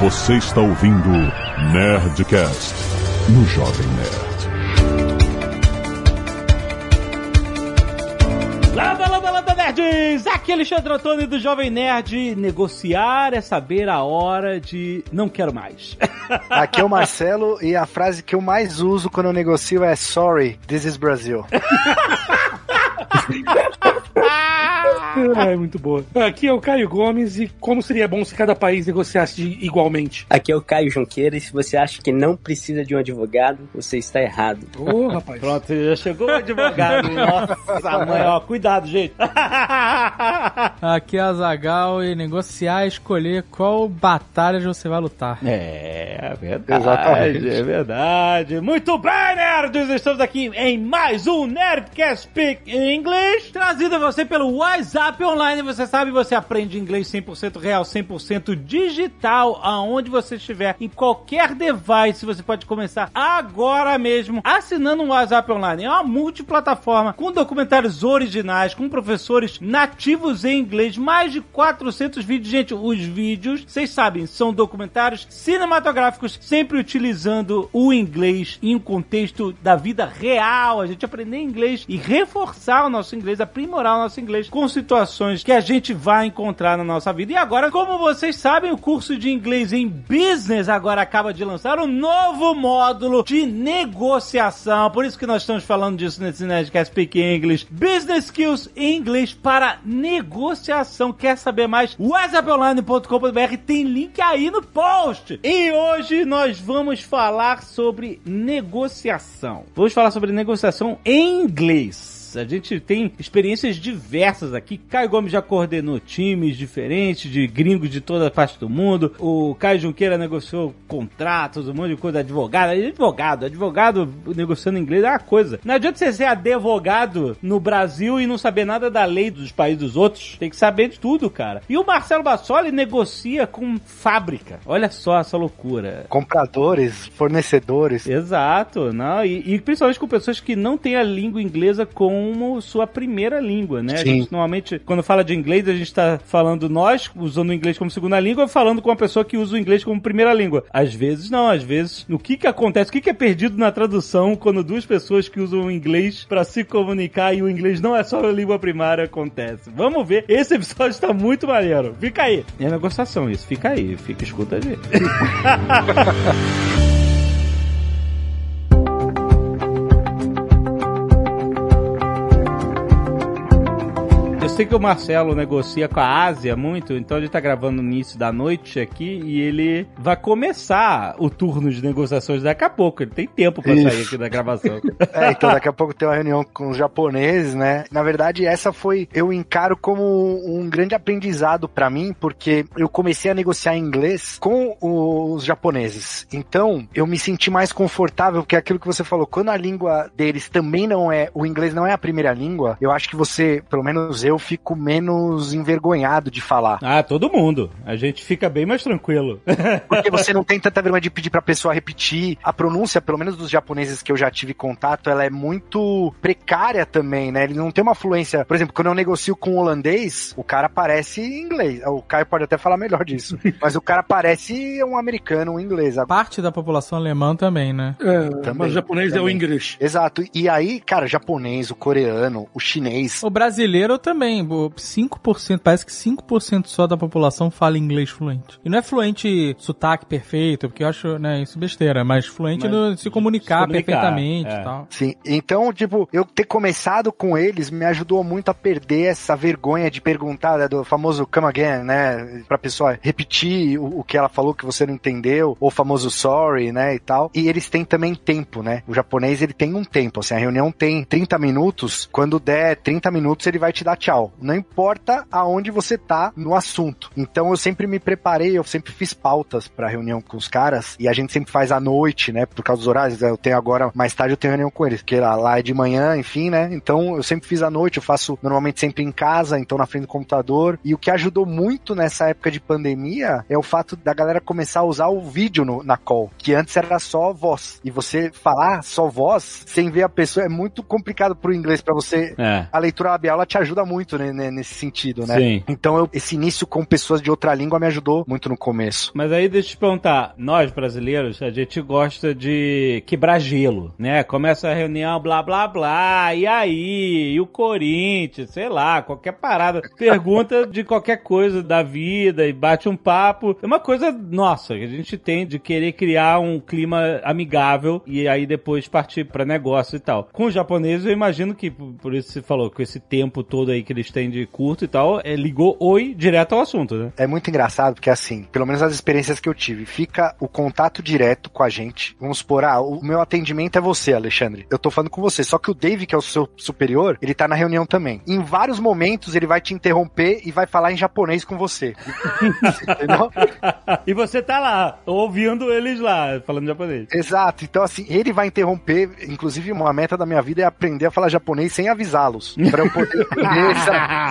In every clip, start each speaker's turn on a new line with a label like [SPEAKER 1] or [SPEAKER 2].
[SPEAKER 1] Você está ouvindo Nerdcast no Jovem Nerd.
[SPEAKER 2] Landa, landa, landa, nerds! Aqui é Alexandre Antônio do Jovem Nerd. Negociar é saber a hora de não quero mais.
[SPEAKER 3] Aqui é o Marcelo e a frase que eu mais uso quando eu negocio é Sorry, this is Brazil.
[SPEAKER 4] É muito boa. Aqui é o Caio Gomes e como seria bom se cada país negociasse igualmente?
[SPEAKER 5] Aqui é o Caio Junqueira e se você acha que não precisa de um advogado, você está errado.
[SPEAKER 4] Ô, oh, rapaz.
[SPEAKER 2] Pronto, já chegou o advogado. Nossa, mãe, ó, cuidado, gente.
[SPEAKER 6] Aqui é a Zagal e negociar escolher qual batalha você vai lutar.
[SPEAKER 2] É, é verdade. Exatamente. É verdade. Muito bem, nerds! Estamos aqui em mais um Nerdcast Speak English, trazido a você pelo WhatsApp Online. Você sabe, você aprende inglês 100% real, 100% digital, aonde você estiver, em qualquer device. Você pode começar agora mesmo assinando um WhatsApp Online. É uma multiplataforma com documentários originais, com professores nativos em inglês, mais de 400 vídeos. Gente, os vídeos, vocês sabem, são documentários cinematográficos, sempre utilizando o inglês em um contexto da vida real. A gente aprender inglês e reforçar o nosso inglês, aprimorar o nosso inglês com situações que a gente vai encontrar na nossa vida. E agora, como vocês sabem, o curso de inglês em business agora acaba de lançar um novo módulo de negociação. Por isso que nós estamos falando disso nesse Nerdcast Speak English. Business Skills English para negociação. Quer saber mais? whatsapponline.com.br tem link aí no post. E hoje nós vamos falar sobre negociação. Vamos falar sobre negociação em inglês. A gente tem experiências diversas aqui. Caio Gomes já coordenou times diferentes, de gringos de toda a parte do mundo. O Caio Junqueira negociou contratos, um monte de coisa. Advogado, advogado, advogado negociando inglês é uma coisa. Não adianta você ser advogado no Brasil e não saber nada da lei dos países dos outros. Tem que saber de tudo, cara. E o Marcelo Bassoli negocia com fábrica. Olha só essa loucura.
[SPEAKER 3] Compradores, fornecedores.
[SPEAKER 2] Exato, não. E, e principalmente com pessoas que não têm a língua inglesa com como sua primeira língua, né? Sim. A gente normalmente, quando fala de inglês, a gente está falando nós, usando o inglês como segunda língua, falando com uma pessoa que usa o inglês como primeira língua. Às vezes não, às vezes, no que que acontece, o que que é perdido na tradução quando duas pessoas que usam o inglês para se comunicar e o inglês não é só a língua primária acontece. Vamos ver, esse episódio está muito maneiro. Fica aí. É negociação isso, fica aí, fica, escuta a gente. sei que o Marcelo negocia com a Ásia muito, então a gente tá gravando no início da noite aqui e ele vai começar o turno de negociações daqui a pouco. Ele tem tempo pra sair aqui da gravação.
[SPEAKER 3] é, então daqui a pouco tem uma reunião com os japoneses, né? Na verdade, essa foi, eu encaro como um grande aprendizado para mim, porque eu comecei a negociar em inglês com os japoneses. Então, eu me senti mais confortável, porque é aquilo que você falou, quando a língua deles também não é, o inglês não é a primeira língua, eu acho que você, pelo menos eu, fico menos envergonhado de falar.
[SPEAKER 2] Ah, todo mundo. A gente fica bem mais tranquilo.
[SPEAKER 3] Porque você não tem tanta vergonha de pedir pra pessoa repetir. A pronúncia, pelo menos dos japoneses que eu já tive contato, ela é muito precária também, né? Ele não tem uma fluência. Por exemplo, quando eu negocio com um holandês, o cara parece inglês. O Caio pode até falar melhor disso. mas o cara parece um americano, um inglês.
[SPEAKER 6] Parte da população alemã também, né?
[SPEAKER 4] É, também, mas o japonês também. é o inglês.
[SPEAKER 3] Exato. E aí, cara, japonês, o coreano, o chinês.
[SPEAKER 6] O brasileiro também 5%, parece que 5% só da população fala inglês fluente. E não é fluente sotaque perfeito, porque eu acho, né, isso besteira, mas fluente mas, no se comunicar, comunicar perfeitamente é. e tal.
[SPEAKER 3] Sim, então, tipo, eu ter começado com eles me ajudou muito a perder essa vergonha de perguntar, né, do famoso come again, né, pra pessoa repetir o, o que ela falou que você não entendeu, ou o famoso sorry, né, e tal. E eles têm também tempo, né? O japonês, ele tem um tempo, assim, a reunião tem 30 minutos, quando der 30 minutos ele vai te dar tchau. Não importa aonde você tá no assunto. Então eu sempre me preparei, eu sempre fiz pautas para reunião com os caras e a gente sempre faz à noite, né? Por causa dos horários. Eu tenho agora, mais tarde eu tenho reunião com eles, porque lá, lá é de manhã, enfim, né? Então eu sempre fiz à noite, eu faço normalmente sempre em casa, então na frente do computador. E o que ajudou muito nessa época de pandemia é o fato da galera começar a usar o vídeo no, na call, que antes era só voz. E você falar só voz sem ver a pessoa é muito complicado pro inglês para você. É. A leitura labial ela te ajuda muito muito né, nesse sentido, né?
[SPEAKER 2] Sim.
[SPEAKER 3] Então eu, esse início com pessoas de outra língua me ajudou muito no começo.
[SPEAKER 2] Mas aí deixa eu te perguntar, nós brasileiros, a gente gosta de quebrar gelo, né? Começa a reunião, blá blá blá, e aí? E o Corinthians, sei lá, qualquer parada. Pergunta de qualquer coisa da vida e bate um papo. É uma coisa nossa que a gente tem de querer criar um clima amigável e aí depois partir para negócio e tal. Com os japoneses, eu imagino que, por isso você falou, com esse tempo todo aí que eles têm de curto e tal, é, ligou oi direto ao assunto, né?
[SPEAKER 3] É muito engraçado porque assim, pelo menos as experiências que eu tive, fica o contato direto com a gente. Vamos supor, ah, o meu atendimento é você, Alexandre. Eu tô falando com você, só que o Dave, que é o seu superior, ele tá na reunião também. Em vários momentos ele vai te interromper e vai falar em japonês com você.
[SPEAKER 2] Entendeu? e você tá lá, ouvindo eles lá, falando japonês.
[SPEAKER 3] Exato. Então, assim, ele vai interromper. Inclusive, uma meta da minha vida é aprender a falar japonês sem avisá-los. Pra eu poder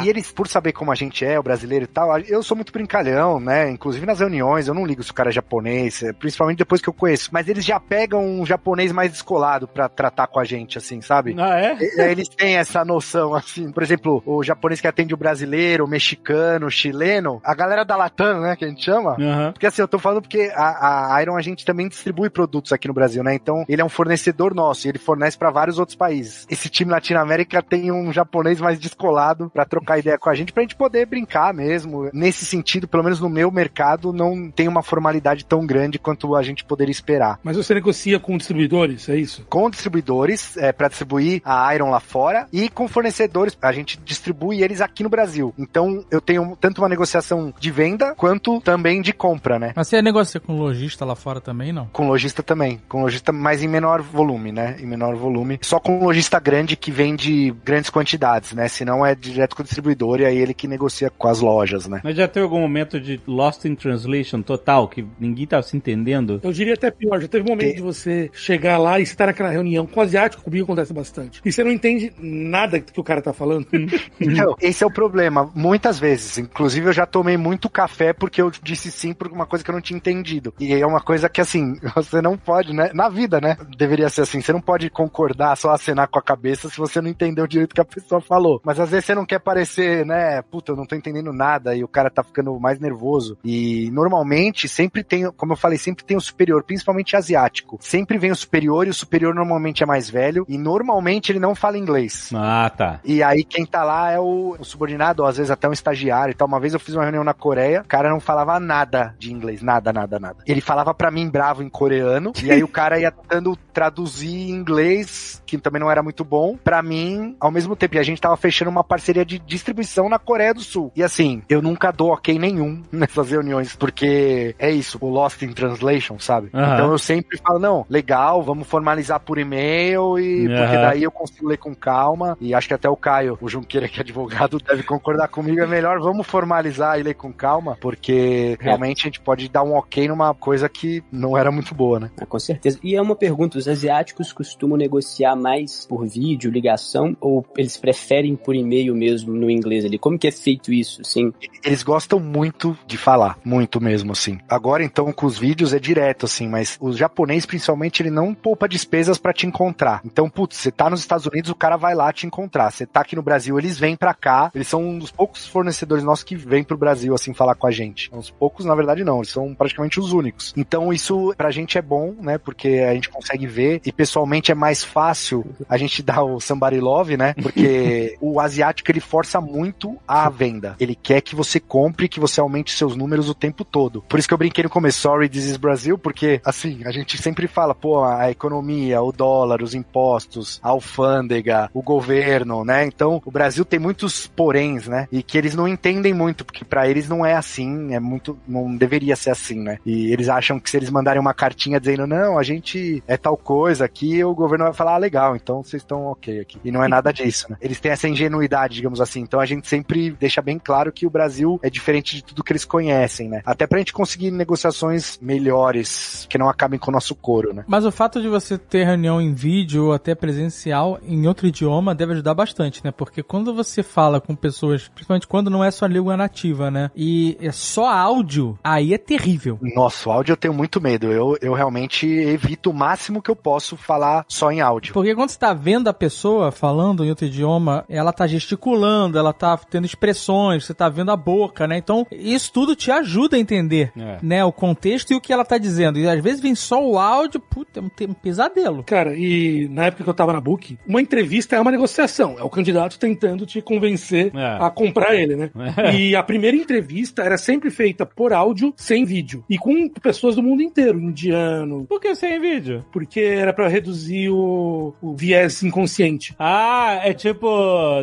[SPEAKER 3] E eles, por saber como a gente é, o brasileiro e tal, eu sou muito brincalhão, né? Inclusive nas reuniões, eu não ligo se o cara é japonês, é, principalmente depois que eu conheço. Mas eles já pegam um japonês mais descolado pra tratar com a gente, assim, sabe?
[SPEAKER 2] Ah, é?
[SPEAKER 3] Eles têm essa noção, assim. Por exemplo, o japonês que atende o brasileiro, o mexicano, o chileno, a galera da Latam, né, que a gente chama.
[SPEAKER 2] Uhum.
[SPEAKER 3] Porque assim, eu tô falando porque a, a Iron a gente também distribui produtos aqui no Brasil, né? Então, ele é um fornecedor nosso e ele fornece para vários outros países. Esse time Latino-América tem um japonês mais descolado para trocar ideia com a gente, pra gente poder brincar mesmo. Nesse sentido, pelo menos no meu mercado, não tem uma formalidade tão grande quanto a gente poderia esperar.
[SPEAKER 4] Mas você negocia com distribuidores, é isso?
[SPEAKER 3] Com distribuidores, é, para distribuir a Iron lá fora, e com fornecedores, a gente distribui eles aqui no Brasil. Então, eu tenho tanto uma negociação de venda, quanto também de compra, né?
[SPEAKER 6] Mas você negocia com lojista lá fora também, não?
[SPEAKER 3] Com lojista também. Com lojista, mas em menor volume, né? Em menor volume. Só com lojista grande que vende grandes quantidades, né? Senão é direto com o distribuidor e aí ele que negocia com as lojas, né?
[SPEAKER 2] Mas já teve algum momento de lost in translation total, que ninguém tava se entendendo?
[SPEAKER 4] Eu diria até pior. Já teve um momento de você chegar lá e você tá naquela reunião com o asiático, comigo acontece bastante. E você não entende nada que o cara tá falando.
[SPEAKER 3] então, esse é o problema. Muitas vezes. Inclusive, eu já tomei muito café porque eu disse sim por uma coisa que eu não tinha entendido. E é uma coisa que, assim, você não pode, né? Na vida, né? Deveria ser assim. Você não pode concordar, só acenar com a cabeça se você não entendeu direito o que a pessoa falou. Mas às vezes você não quer parecer, né? Puta, eu não tô entendendo nada e o cara tá ficando mais nervoso. E normalmente sempre tem, como eu falei, sempre tem o superior, principalmente asiático. Sempre vem o superior e o superior normalmente é mais velho e normalmente ele não fala inglês.
[SPEAKER 2] Ah, tá.
[SPEAKER 3] E aí quem tá lá é o, o subordinado, ou às vezes até um estagiário e tal. Uma vez eu fiz uma reunião na Coreia, o cara não falava nada de inglês, nada, nada, nada. Ele falava para mim bravo em coreano, e aí o cara ia tentando traduzir em inglês, que também não era muito bom, para mim ao mesmo tempo. E a gente tava fechando uma parceria de distribuição na Coreia do Sul. E assim, eu nunca dou ok nenhum nessas reuniões, porque é isso, o Lost in Translation, sabe?
[SPEAKER 2] Uhum.
[SPEAKER 3] Então eu sempre falo, não, legal, vamos formalizar por e-mail, e
[SPEAKER 2] Uhum.
[SPEAKER 3] porque daí eu consigo ler com calma. E acho que até o Caio, o Junqueira, que é advogado, deve concordar comigo. É melhor vamos formalizar e ler com calma, porque realmente a gente pode dar um ok numa coisa que não era muito boa, né?
[SPEAKER 5] Ah, com certeza. E é uma pergunta: os asiáticos costumam negociar mais por vídeo, ligação, ou eles preferem por e-mail mesmo no inglês ali? Como que é feito isso, assim?
[SPEAKER 3] Eles gostam muito de falar, muito mesmo, assim. Agora, então, com os vídeos é direto, assim, mas o japonês, principalmente, ele não poupa despesas pra te encontrar. Então, putz, você tá nos Estados Unidos, o cara vai lá te encontrar. Você tá aqui no Brasil, eles vêm pra cá. Eles são um dos poucos fornecedores nossos que vêm pro Brasil, assim, falar com a gente. Uns poucos, na verdade, não. Eles são praticamente os únicos. Então, isso pra gente é bom, né? Porque a gente consegue ver e pessoalmente é mais fácil a gente dar o somebody love, né? Porque o asiático ele força muito a venda. Ele quer que você compre, que você aumente seus números o tempo todo. Por isso que eu brinquei no começo, sorry, this is Brasil, porque assim, a gente sempre fala, pô, a economia, o dólar, os impostos, a alfândega, o governo, né? Então, o Brasil tem muitos poréns, né? E que eles não entendem muito, porque para eles não é assim, é muito, não deveria ser assim, né? E eles acham que se eles mandarem uma cartinha dizendo, não, a gente é tal coisa aqui, o governo vai falar, ah, legal, então vocês estão ok aqui. E não é nada disso, né? Eles têm essa ingenuidade, digamos assim. Então a gente sempre deixa bem claro que o Brasil é diferente de tudo que eles conhecem, né? Até pra gente conseguir negociações melhores, que não acabem com o nosso couro, né?
[SPEAKER 6] Mas o fato de você ter reunião em vídeo ou até presencial em outro idioma deve ajudar bastante, né? Porque quando você fala com pessoas, principalmente quando não é sua língua nativa, né? E é só áudio, aí é terrível.
[SPEAKER 3] Nossa, o áudio eu tenho muito medo. Eu, eu realmente evito o máximo que eu posso falar só em áudio.
[SPEAKER 6] Porque quando você tá vendo a pessoa falando em outro idioma, ela tá gesticulando, ela tá tendo expressões, você tá vendo a boca, né? Então, isso tudo te ajuda a entender, é. né? O contexto e o que ela tá dizendo. E às vezes vem só o áudio, puta, é um pesadelo.
[SPEAKER 4] Cara, e na época que eu tava na Book, uma entrevista é uma negociação. É o candidato tentando te convencer é. a comprar ele, né? É. E a primeira entrevista era sempre feita por áudio, sem vídeo. E com pessoas do mundo inteiro, indiano.
[SPEAKER 2] Por que sem vídeo?
[SPEAKER 4] Porque era para reduzir o, o viés inconsciente.
[SPEAKER 2] Ah, é tipo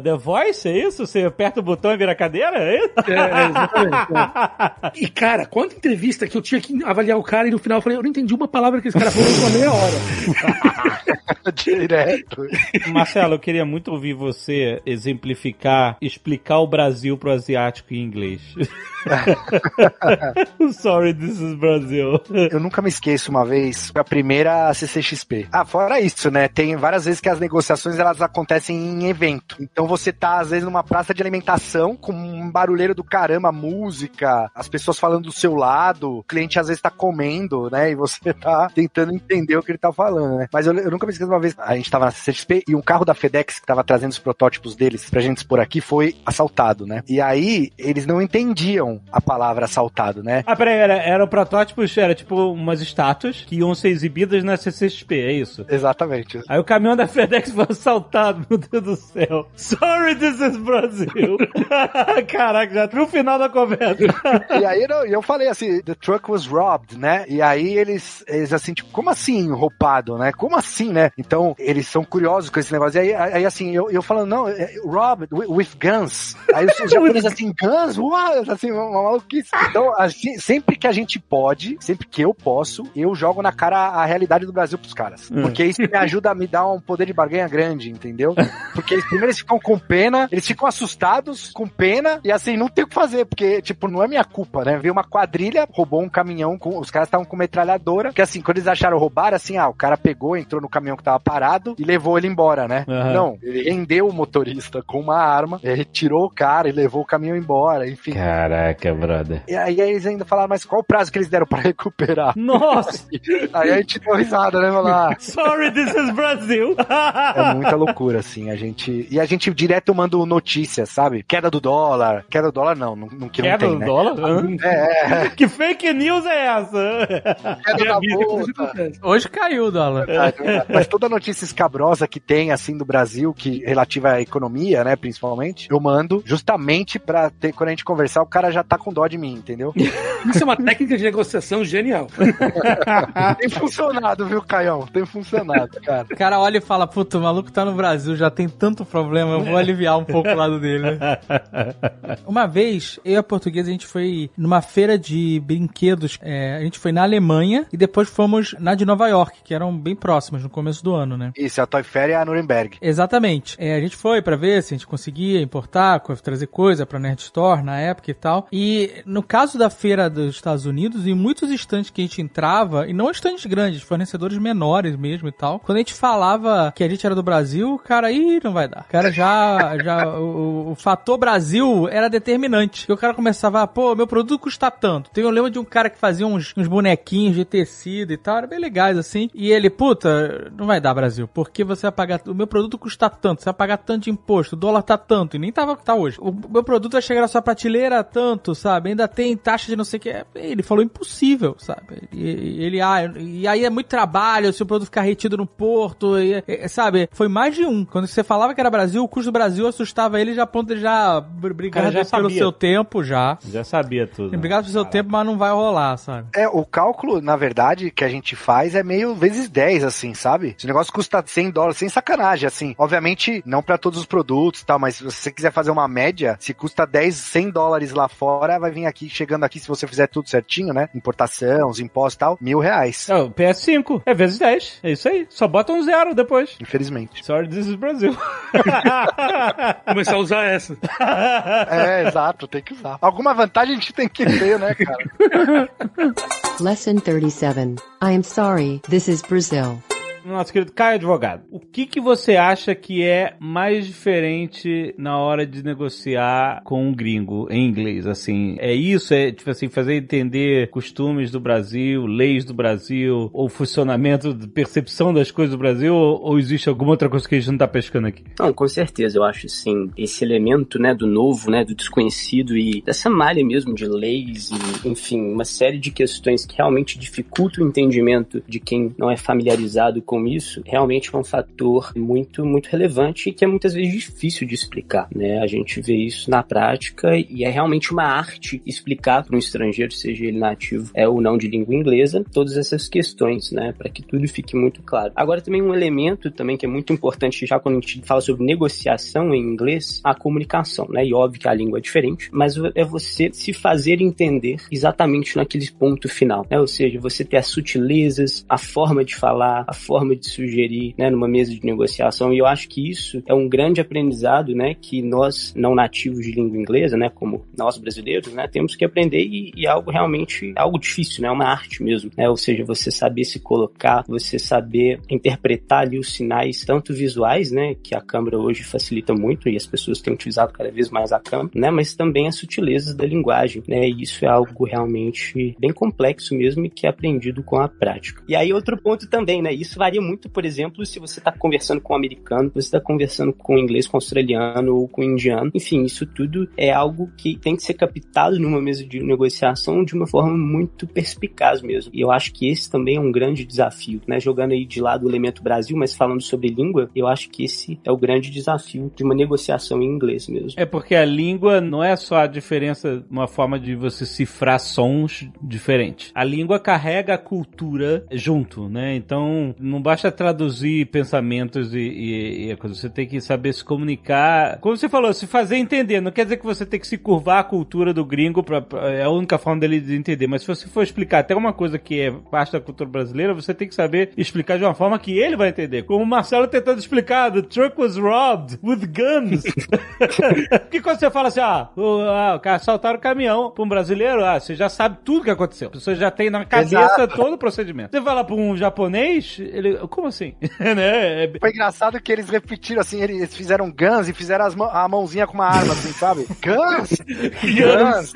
[SPEAKER 2] The Voice, é isso? Você aperta o botão e vira cadeira? É isso? É, é exatamente.
[SPEAKER 4] É. E, cara, quanta entrevista que eu tinha que avaliar o cara e no final eu falei, eu não entendi uma palavra que esse cara falou em meia hora.
[SPEAKER 2] Direto. Marcelo, eu queria muito ouvir você exemplificar, explicar o Brasil pro asiático em inglês. Sorry, this is Brazil.
[SPEAKER 3] Eu nunca me esqueço uma vez, a primeira CCXP. Ah, fora isso, né? Tem várias vezes que as negociações elas acontecem em evento. Então você tá, às vezes, numa praça de alimentação com um barulheiro do caramba, música, as pessoas falando do seu lado, o cliente às vezes tá comendo, né? E você tá tentando entender o que ele tá falando, né? Mas eu, eu nunca me esqueço uma vez, a gente tava na CCXP e um carro da FedEx que tava trazendo os protótipos deles pra gente expor aqui foi assaltado, né? E aí eles não entendiam a palavra assaltado, né?
[SPEAKER 2] Ah, peraí, era, eram protótipos, era tipo umas estátuas que iam ser exibidas na CCXP, é isso?
[SPEAKER 3] Exatamente.
[SPEAKER 2] Aí o caminhão da FedEx foi assaltado, meu Deus do céu. Sorry, this is Brazil. Caraca, já no final da conversa.
[SPEAKER 3] e aí eu, eu falei assim, the truck was robbed, né? E aí eles, eles assim, tipo, como assim roubado, né? Como assim, né? Então, eles são curiosos com esse negócio. E aí, aí assim, eu, eu falando, não, é, robbed with guns. Aí os japoneses assim, guns? What? Assim, uma maluquice. Então, assim, sempre que a gente pode, sempre que eu posso, eu jogo na cara a realidade do Brasil pros caras. Hum. Porque isso me ajuda a me dar um poder de barganha grande, entendeu? Porque eles, primeiro eles ficam com pena, eles ficam assustados, com pena, e assim, não tem o que fazer, porque, tipo, não é minha culpa, né? Veio uma quadrilha, roubou um caminhão, com, os caras estavam com metralhadora, que assim, quando eles acharam roubar, assim, ah, o cara pegou, entrou no caminhão que tava parado e levou ele embora, né? Uhum. Não, ele rendeu o motorista com uma arma, ele tirou o cara e levou o caminhão embora, enfim.
[SPEAKER 2] Caraca, brother.
[SPEAKER 3] E aí eles ainda falaram, mas qual o prazo que eles deram pra recuperar?
[SPEAKER 2] Nossa!
[SPEAKER 3] aí a gente deu risada, né? Falar,
[SPEAKER 2] ah, Sorry, this is Brazil.
[SPEAKER 3] é muita loucura, assim, a gente... E a gente direto manda notícias, sabe? Queda do dólar. Queda do dólar não, não, não que
[SPEAKER 2] Queda
[SPEAKER 3] não tem,
[SPEAKER 2] do
[SPEAKER 3] né?
[SPEAKER 2] dólar? É, é. Que fake news é essa?
[SPEAKER 6] Queda da bolsa. Hoje caiu o dólar.
[SPEAKER 3] É, mas toda notícia escabrosa que tem, assim, do Brasil, que relativa à economia, né, principalmente, eu mando justamente pra ter, quando a gente conversar, o cara já tá com dó de mim, entendeu?
[SPEAKER 4] Isso é uma técnica de negociação genial.
[SPEAKER 3] tem funcionado, viu, Caião? Tem funcionado, cara.
[SPEAKER 6] O cara olha e fala, puta, o maluco tá no Brasil, já tem tanto problema, eu vou aliviar um pouco o lado dele. Né? Uma vez, eu e a portuguesa, a gente foi numa feira de brinquedos, é, a gente foi na Alemanha e depois fomos na de Nova York, que eram bem próximas no começo do ano, né?
[SPEAKER 3] Isso, a Toy Fair e a Nuremberg.
[SPEAKER 6] Exatamente. É, a gente foi para ver se a gente conseguia importar, trazer coisa pra Nerd Store na época e tal. E no caso da feira dos Estados Unidos, em muitos estantes que a gente entrava, e não estantes grandes, fornecedores menores mesmo e tal, quando a gente falava que a gente era do Brasil, o cara, ih, não vai dar. O cara já, já, o, o fator Brasil era determinante. E o cara começava, pô, meu produto custa tanto. Tem eu lembro de um cara que fazia uns, uns bonequinhos de tecido e tal, era bem legais assim. E ele, puta, não vai dar Brasil, porque você vai pagar, o meu produto custa tanto, você vai pagar tanto de imposto, o dólar tá tanto, e nem tava que tá hoje. O meu produto vai chegar na sua prateleira tanto, sabe? Ainda tem taxa de não sei o que. Ele falou impossível, sabe? E, ele, ah, e aí é muito trabalho, se o produto ficar retido no porto, e, e, sabe? Foi mais de um. Quando você falava que era Brasil, o custo do Brasil assustava ele já a ponto de já brigar já pelo seu tempo já.
[SPEAKER 2] Já sabia tudo.
[SPEAKER 6] Obrigado pelo seu tempo, mas não vai rolar, sabe?
[SPEAKER 3] É, o cálculo, na verdade, que a gente faz é meio vezes 10, assim, sabe? Se o negócio custa 100 dólares, sem sacanagem, assim. Obviamente, não para todos os produtos e tal, mas se você quiser fazer uma média, se custa 10, 100 dólares lá fora, vai vir aqui, chegando aqui, se você fizer tudo certinho, né? Importação, os impostos e tal, mil reais.
[SPEAKER 2] É, o PS5 é vezes 10. É isso aí. Só bota um zero depois.
[SPEAKER 3] Infelizmente.
[SPEAKER 2] Sorry, this is Brasil.
[SPEAKER 4] Começar a usar essa.
[SPEAKER 3] É, exato, tem que usar. Alguma vantagem a gente tem que ter, né, cara?
[SPEAKER 7] Lesson 37. I am sorry, this is Brazil.
[SPEAKER 2] Nosso querido Caio Advogado, o que, que você acha que é mais diferente na hora de negociar com um gringo em inglês? Assim, é isso? É, tipo assim, fazer entender costumes do Brasil, leis do Brasil, ou funcionamento, percepção das coisas do Brasil, ou, ou existe alguma outra coisa que a gente não tá pescando aqui?
[SPEAKER 5] Não, com certeza, eu acho sim. Esse elemento, né, do novo, né, do desconhecido e dessa malha mesmo de leis e, enfim, uma série de questões que realmente dificultam o entendimento de quem não é familiarizado com isso, realmente é um fator muito, muito relevante e que é muitas vezes difícil de explicar, né? A gente vê isso na prática e é realmente uma arte explicar para um estrangeiro, seja ele nativo é ou não de língua inglesa, todas essas questões, né? Para que tudo fique muito claro. Agora também um elemento também que é muito importante já quando a gente fala sobre negociação em inglês, a comunicação, né? E óbvio que a língua é diferente, mas é você se fazer entender exatamente naquele ponto final, né? Ou seja, você ter as sutilezas, a forma de falar, a forma de sugerir, né, numa mesa de negociação. E eu acho que isso é um grande aprendizado, né, que nós não nativos de língua inglesa, né, como nós brasileiros, né, temos que aprender e, e algo realmente algo difícil, né, uma arte mesmo, né? Ou seja, você saber se colocar, você saber interpretar ali os sinais tanto visuais, né, que a câmera hoje facilita muito e as pessoas têm utilizado cada vez mais a câmera, né, mas também as sutilezas da linguagem, né? E isso é algo realmente bem complexo mesmo e que é aprendido com a prática. E aí outro ponto também, né? Isso varia muito, por exemplo, se você está conversando com um americano, você está conversando com um inglês, com um australiano ou com um indiano. Enfim, isso tudo é algo que tem que ser captado numa mesa de negociação de uma forma muito perspicaz mesmo. E eu acho que esse também é um grande desafio, né? Jogando aí de lado o elemento Brasil, mas falando sobre língua, eu acho que esse é o grande desafio de uma negociação em inglês mesmo.
[SPEAKER 2] É porque a língua não é só a diferença, uma forma de você cifrar sons diferentes. A língua carrega a cultura junto, né? Então, não basta traduzir pensamentos e, e, e coisa. Você tem que saber se comunicar. Como você falou, se fazer entender. Não quer dizer que você tem que se curvar a cultura do gringo pra, pra, é a única forma dele de entender. Mas se você for explicar até uma coisa que é parte da cultura brasileira, você tem que saber explicar de uma forma que ele vai entender. Como o Marcelo tentando explicar, the truck was robbed with guns. Porque quando você fala assim, ah, o, ah, o cara assaltaram o caminhão pra um brasileiro, ah, você já sabe tudo que aconteceu. A pessoa já tem na cabeça Exato. todo o procedimento. Você fala pra um japonês, ele, como assim?
[SPEAKER 3] né? É... Foi engraçado que eles repetiram assim, eles fizeram guns e fizeram mão, a mãozinha com uma arma, assim, sabe? Guns!
[SPEAKER 5] guns!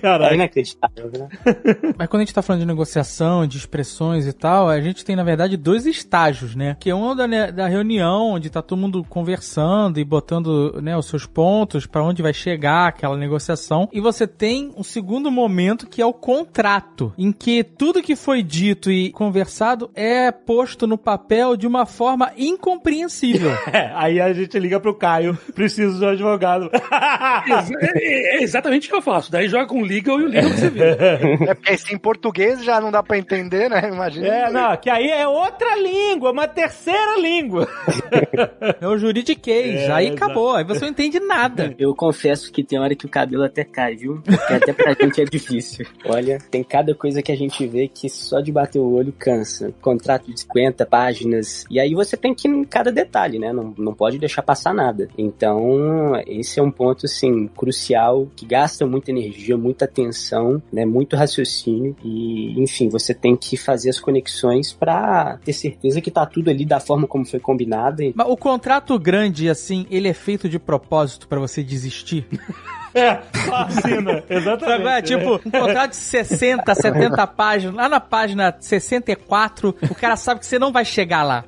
[SPEAKER 5] Caralho. É inacreditável,
[SPEAKER 6] né? Mas quando a gente tá falando de negociação, de expressões e tal, a gente tem, na verdade, dois estágios, né? Que é um da, da reunião, onde tá todo mundo conversando e botando né, os seus pontos para onde vai chegar aquela negociação. E você tem um segundo momento que é o contrato, em que tudo que foi dito e conversado é posto no papel de uma forma incompreensível.
[SPEAKER 2] É, aí a gente liga pro Caio, preciso de um advogado.
[SPEAKER 4] é, é, exatamente o que eu faço. Daí joga com legal e o legal você vê.
[SPEAKER 3] É porque se em português já não dá pra entender, né? Imagina.
[SPEAKER 2] É, não, que aí é outra língua, uma terceira língua.
[SPEAKER 6] É o juridiquês, é, aí acabou, aí você não entende nada.
[SPEAKER 5] Eu confesso que tem hora que o cabelo até cai, viu? Porque até pra gente é difícil. Olha, tem cada coisa que a gente vê que só de bater o olho cansa. Contrato de 50 páginas. E aí você tem que ir em cada detalhe, né? Não, não pode deixar passar nada. Então, esse é um ponto, assim, crucial, que gasta muita energia, muita atenção, né? Muito raciocínio. E, enfim, você tem que fazer as conexões para ter certeza que tá tudo ali da forma como foi combinado.
[SPEAKER 6] Mas o contrato grande, assim, ele é feito de propósito para você desistir?
[SPEAKER 2] É, assina, exatamente.
[SPEAKER 6] É, tipo, um contrato de 60, 70 páginas, lá na página 64, o cara sabe que você não vai chegar lá.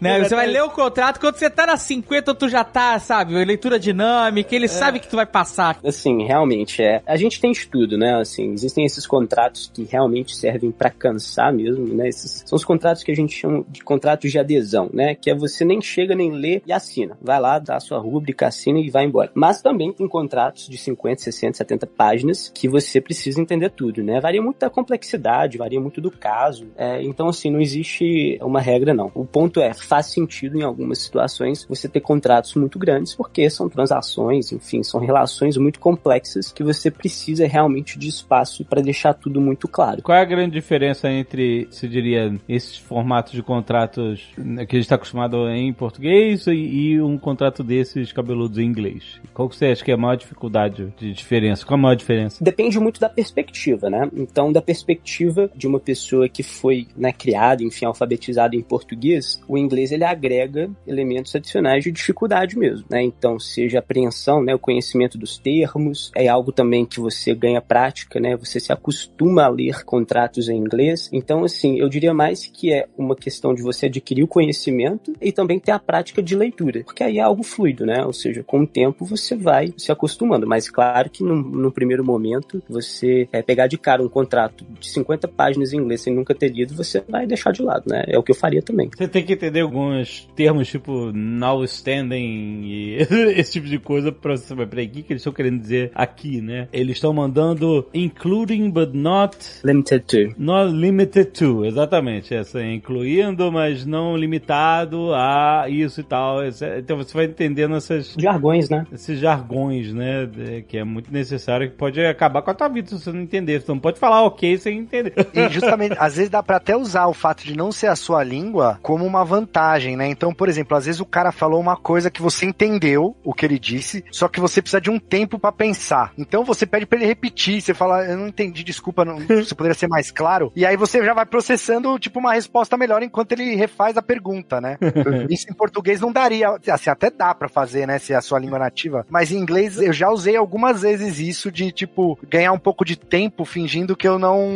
[SPEAKER 6] Né? Você vai ler o contrato, quando você tá na 50, tu já tá, sabe, leitura dinâmica, ele é. sabe que tu vai passar.
[SPEAKER 5] Assim, realmente, é. A gente tem estudo, né? Assim, existem esses contratos que realmente servem para cansar mesmo, né? Esses são os contratos que a gente chama de contratos de adesão, né? Que é você nem chega, nem lê e assina. Vai lá, dá a sua rúbrica, assina e vai embora. Mas também tem contratos de 50, 60, 70 páginas que você precisa entender tudo, né? Varia muito da complexidade, varia muito do caso. É, então, assim, não existe uma regra, não. O ponto é, faz sentido em algumas situações você ter contratos muito grandes, porque são transações, enfim, são relações muito complexas que você precisa realmente de espaço para deixar tudo muito claro.
[SPEAKER 2] Qual é a grande diferença entre, se diria, esses formatos de contratos que a gente está acostumado em português e, e, um contrato desses cabeludos em inglês? Qual que você acha que é a maior dificuldade de diferença? Qual a maior diferença?
[SPEAKER 5] Depende muito da perspectiva, né? Então, da perspectiva de uma pessoa que foi né, criada, enfim, alfabetizada em português, o inglês ele agrega elementos adicionais de dificuldade mesmo, né? Então, seja apreensão, né, o conhecimento dos termos, é algo também que você ganha prática, né? Você se acostuma a ler contratos em inglês. Então, assim, eu diria mais que é uma questão de você adquirir o conhecimento e também ter a prática de leitura, porque aí é algo fluido, né? Ou seja, com o tempo você vai se acostumando, mas claro que no, no primeiro momento você é, pegar de cara um contrato de 50 páginas em inglês sem nunca ter lido, você vai deixar de lado, né? É o que eu faria também.
[SPEAKER 2] Você tem que entender alguns termos tipo now standing e esse tipo de coisa pra você saber, peraí, o que eles estão querendo dizer aqui, né? Eles estão mandando including but not
[SPEAKER 5] limited to.
[SPEAKER 2] Not limited to, exatamente. Essa incluindo, mas não limitado a isso e tal. Então você vai entendendo essas
[SPEAKER 5] jargões, né?
[SPEAKER 2] Esses jargões, né? Que é muito necessário, que pode acabar com a tua vida se você não entender. Você não pode falar ok sem entender.
[SPEAKER 3] E justamente, às vezes dá pra até usar o fato de não ser a sua língua como uma vantagem, né? Então, por exemplo, às vezes o cara falou uma coisa que você entendeu o que ele disse, só que você precisa de um tempo para pensar. Então você pede para ele repetir, você fala, eu não entendi, desculpa, não, você poderia ser mais claro. E aí você já vai processando, tipo, uma resposta melhor enquanto ele refaz a pergunta, né? Isso em português não daria, assim, até dá para fazer, né, se é a sua língua nativa, mas em inglês eu já usei algumas vezes isso de, tipo, ganhar um pouco de tempo fingindo que eu não,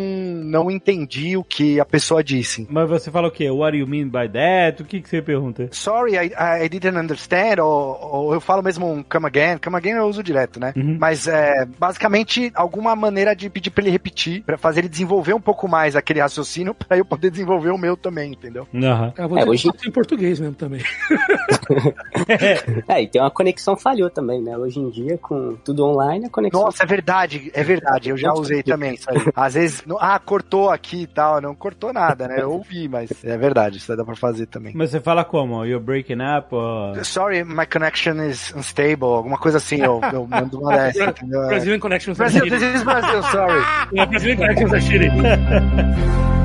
[SPEAKER 3] não entendi o que a pessoa disse.
[SPEAKER 2] Mas você fala o quê? What do you mean by that? O que, que você pergunta?
[SPEAKER 3] Sorry, I, I didn't understand, ou, ou, eu falo mesmo um come again, come again eu uso direto, né? Uhum. Mas é basicamente alguma maneira de pedir pra ele repetir, pra fazer ele desenvolver um pouco mais aquele raciocínio, pra eu poder desenvolver o meu também, entendeu?
[SPEAKER 4] Uhum. Eu vou é, hoje... em português mesmo também.
[SPEAKER 5] é, e tem uma conexão falhou também, né? Hoje em dia, com tudo online, a conexão.
[SPEAKER 3] Nossa, é verdade, é verdade, eu já usei também isso aí. Às vezes, ah, cortou aqui e tal, não cortou nada, né? Eu ouvi, mas é verdade, isso aí dá pra fazer também.
[SPEAKER 2] Mas você fala como? You're breaking up? Or...
[SPEAKER 3] Sorry, my connection is unstable, alguma coisa assim, eu, eu mando uma dessa, entendeu?
[SPEAKER 4] Brazilian connections
[SPEAKER 3] Brazil, this is Brazil, sorry.
[SPEAKER 4] Brazilian connections are shitty.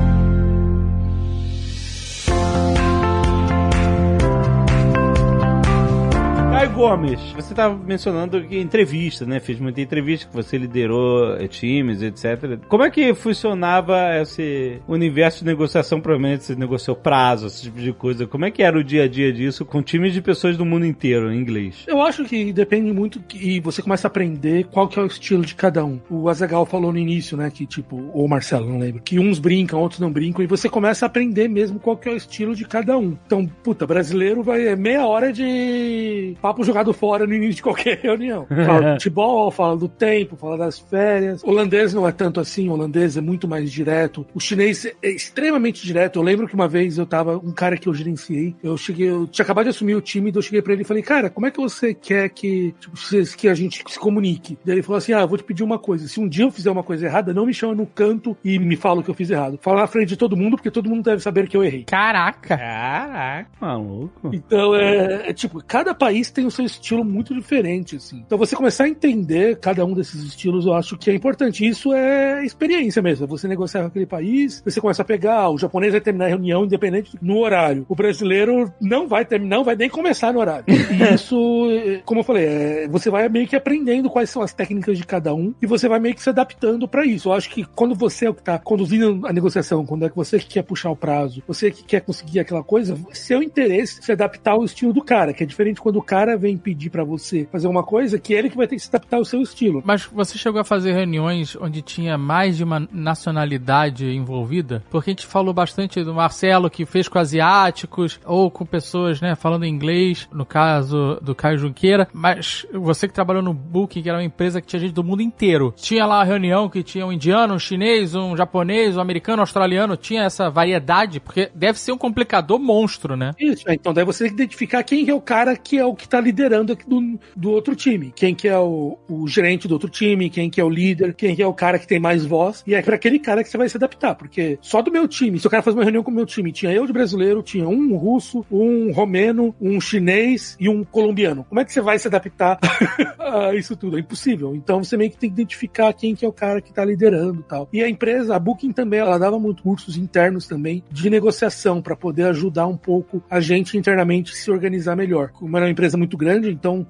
[SPEAKER 2] Gomes, você estava mencionando que entrevista, né? Fez muita entrevista, que você liderou eh, times, etc. Como é que funcionava esse universo de negociação? Provavelmente você negociou prazo, esse tipo de coisa. Como é que era o dia a dia disso com times de pessoas do mundo inteiro em inglês?
[SPEAKER 4] Eu acho que depende muito e você começa a aprender qual que é o estilo de cada um. O Azagal falou no início, né, que tipo, ou o Marcelo, não lembro, que uns brincam, outros não brincam e você começa a aprender mesmo qual que é o estilo de cada um. Então, puta, brasileiro vai é meia hora de papo jogado fora no início de qualquer reunião. Fala do futebol, fala do tempo, fala das férias. O holandês não é tanto assim, o holandês é muito mais direto. O chinês é extremamente direto. Eu lembro que uma vez eu tava, um cara que eu gerenciei, eu cheguei, eu tinha acabado de assumir o time, então eu cheguei pra ele e falei, cara, como é que você quer que, tipo, que a gente se comunique? Daí ele falou assim, ah, eu vou te pedir uma coisa, se um dia eu fizer uma coisa errada, não me chama no canto e me fala o que eu fiz errado. Fala na frente de todo mundo, porque todo mundo deve saber que eu errei.
[SPEAKER 2] Caraca! Caraca, maluco.
[SPEAKER 4] Então, é, é tipo, cada país tem o seu estilo muito diferente, assim. Então você começar a entender cada um desses estilos, eu acho que é importante. Isso é experiência mesmo. É você negociar com aquele país, você começa a pegar, o japonês vai terminar a reunião independente no horário. O brasileiro não vai terminar, não vai nem começar no horário. E isso, como eu falei, é, você vai meio que aprendendo quais são as técnicas de cada um e você vai meio que se adaptando para isso. Eu acho que quando você é o que tá conduzindo a negociação, quando é que você que quer puxar o prazo, você que quer conseguir aquela coisa, seu interesse é se adaptar ao estilo do cara, que é diferente quando o cara vem pedir para você fazer uma coisa que ele que vai ter que se adaptar ao seu estilo.
[SPEAKER 6] Mas você chegou a fazer reuniões onde tinha mais de uma nacionalidade envolvida? Porque a gente falou bastante do Marcelo que fez com asiáticos ou com pessoas, né, falando inglês, no caso do Caio Junqueira, mas você que trabalhou no Booking, que era uma empresa que tinha gente do mundo inteiro, tinha lá uma reunião que tinha um indiano, um chinês, um japonês, um americano, um australiano, tinha essa variedade, porque deve ser um complicador monstro, né?
[SPEAKER 4] Isso, então daí você tem que identificar quem é o cara que é o que tá ali liderando do, do outro time. Quem que é o, o gerente do outro time, quem que é o líder, quem que é o cara que tem mais voz. E é para aquele cara que você vai se adaptar, porque só do meu time, se o cara faz uma reunião com o meu time, tinha eu de brasileiro, tinha um russo, um romeno, um chinês e um colombiano. Como é que você vai se adaptar a isso tudo? É impossível. Então você meio que tem que identificar quem que é o cara que tá liderando e tal. E a empresa, a Booking também, ela dava muitos cursos internos também de negociação para poder ajudar um pouco a gente internamente se organizar melhor. Como era uma empresa muito grande, então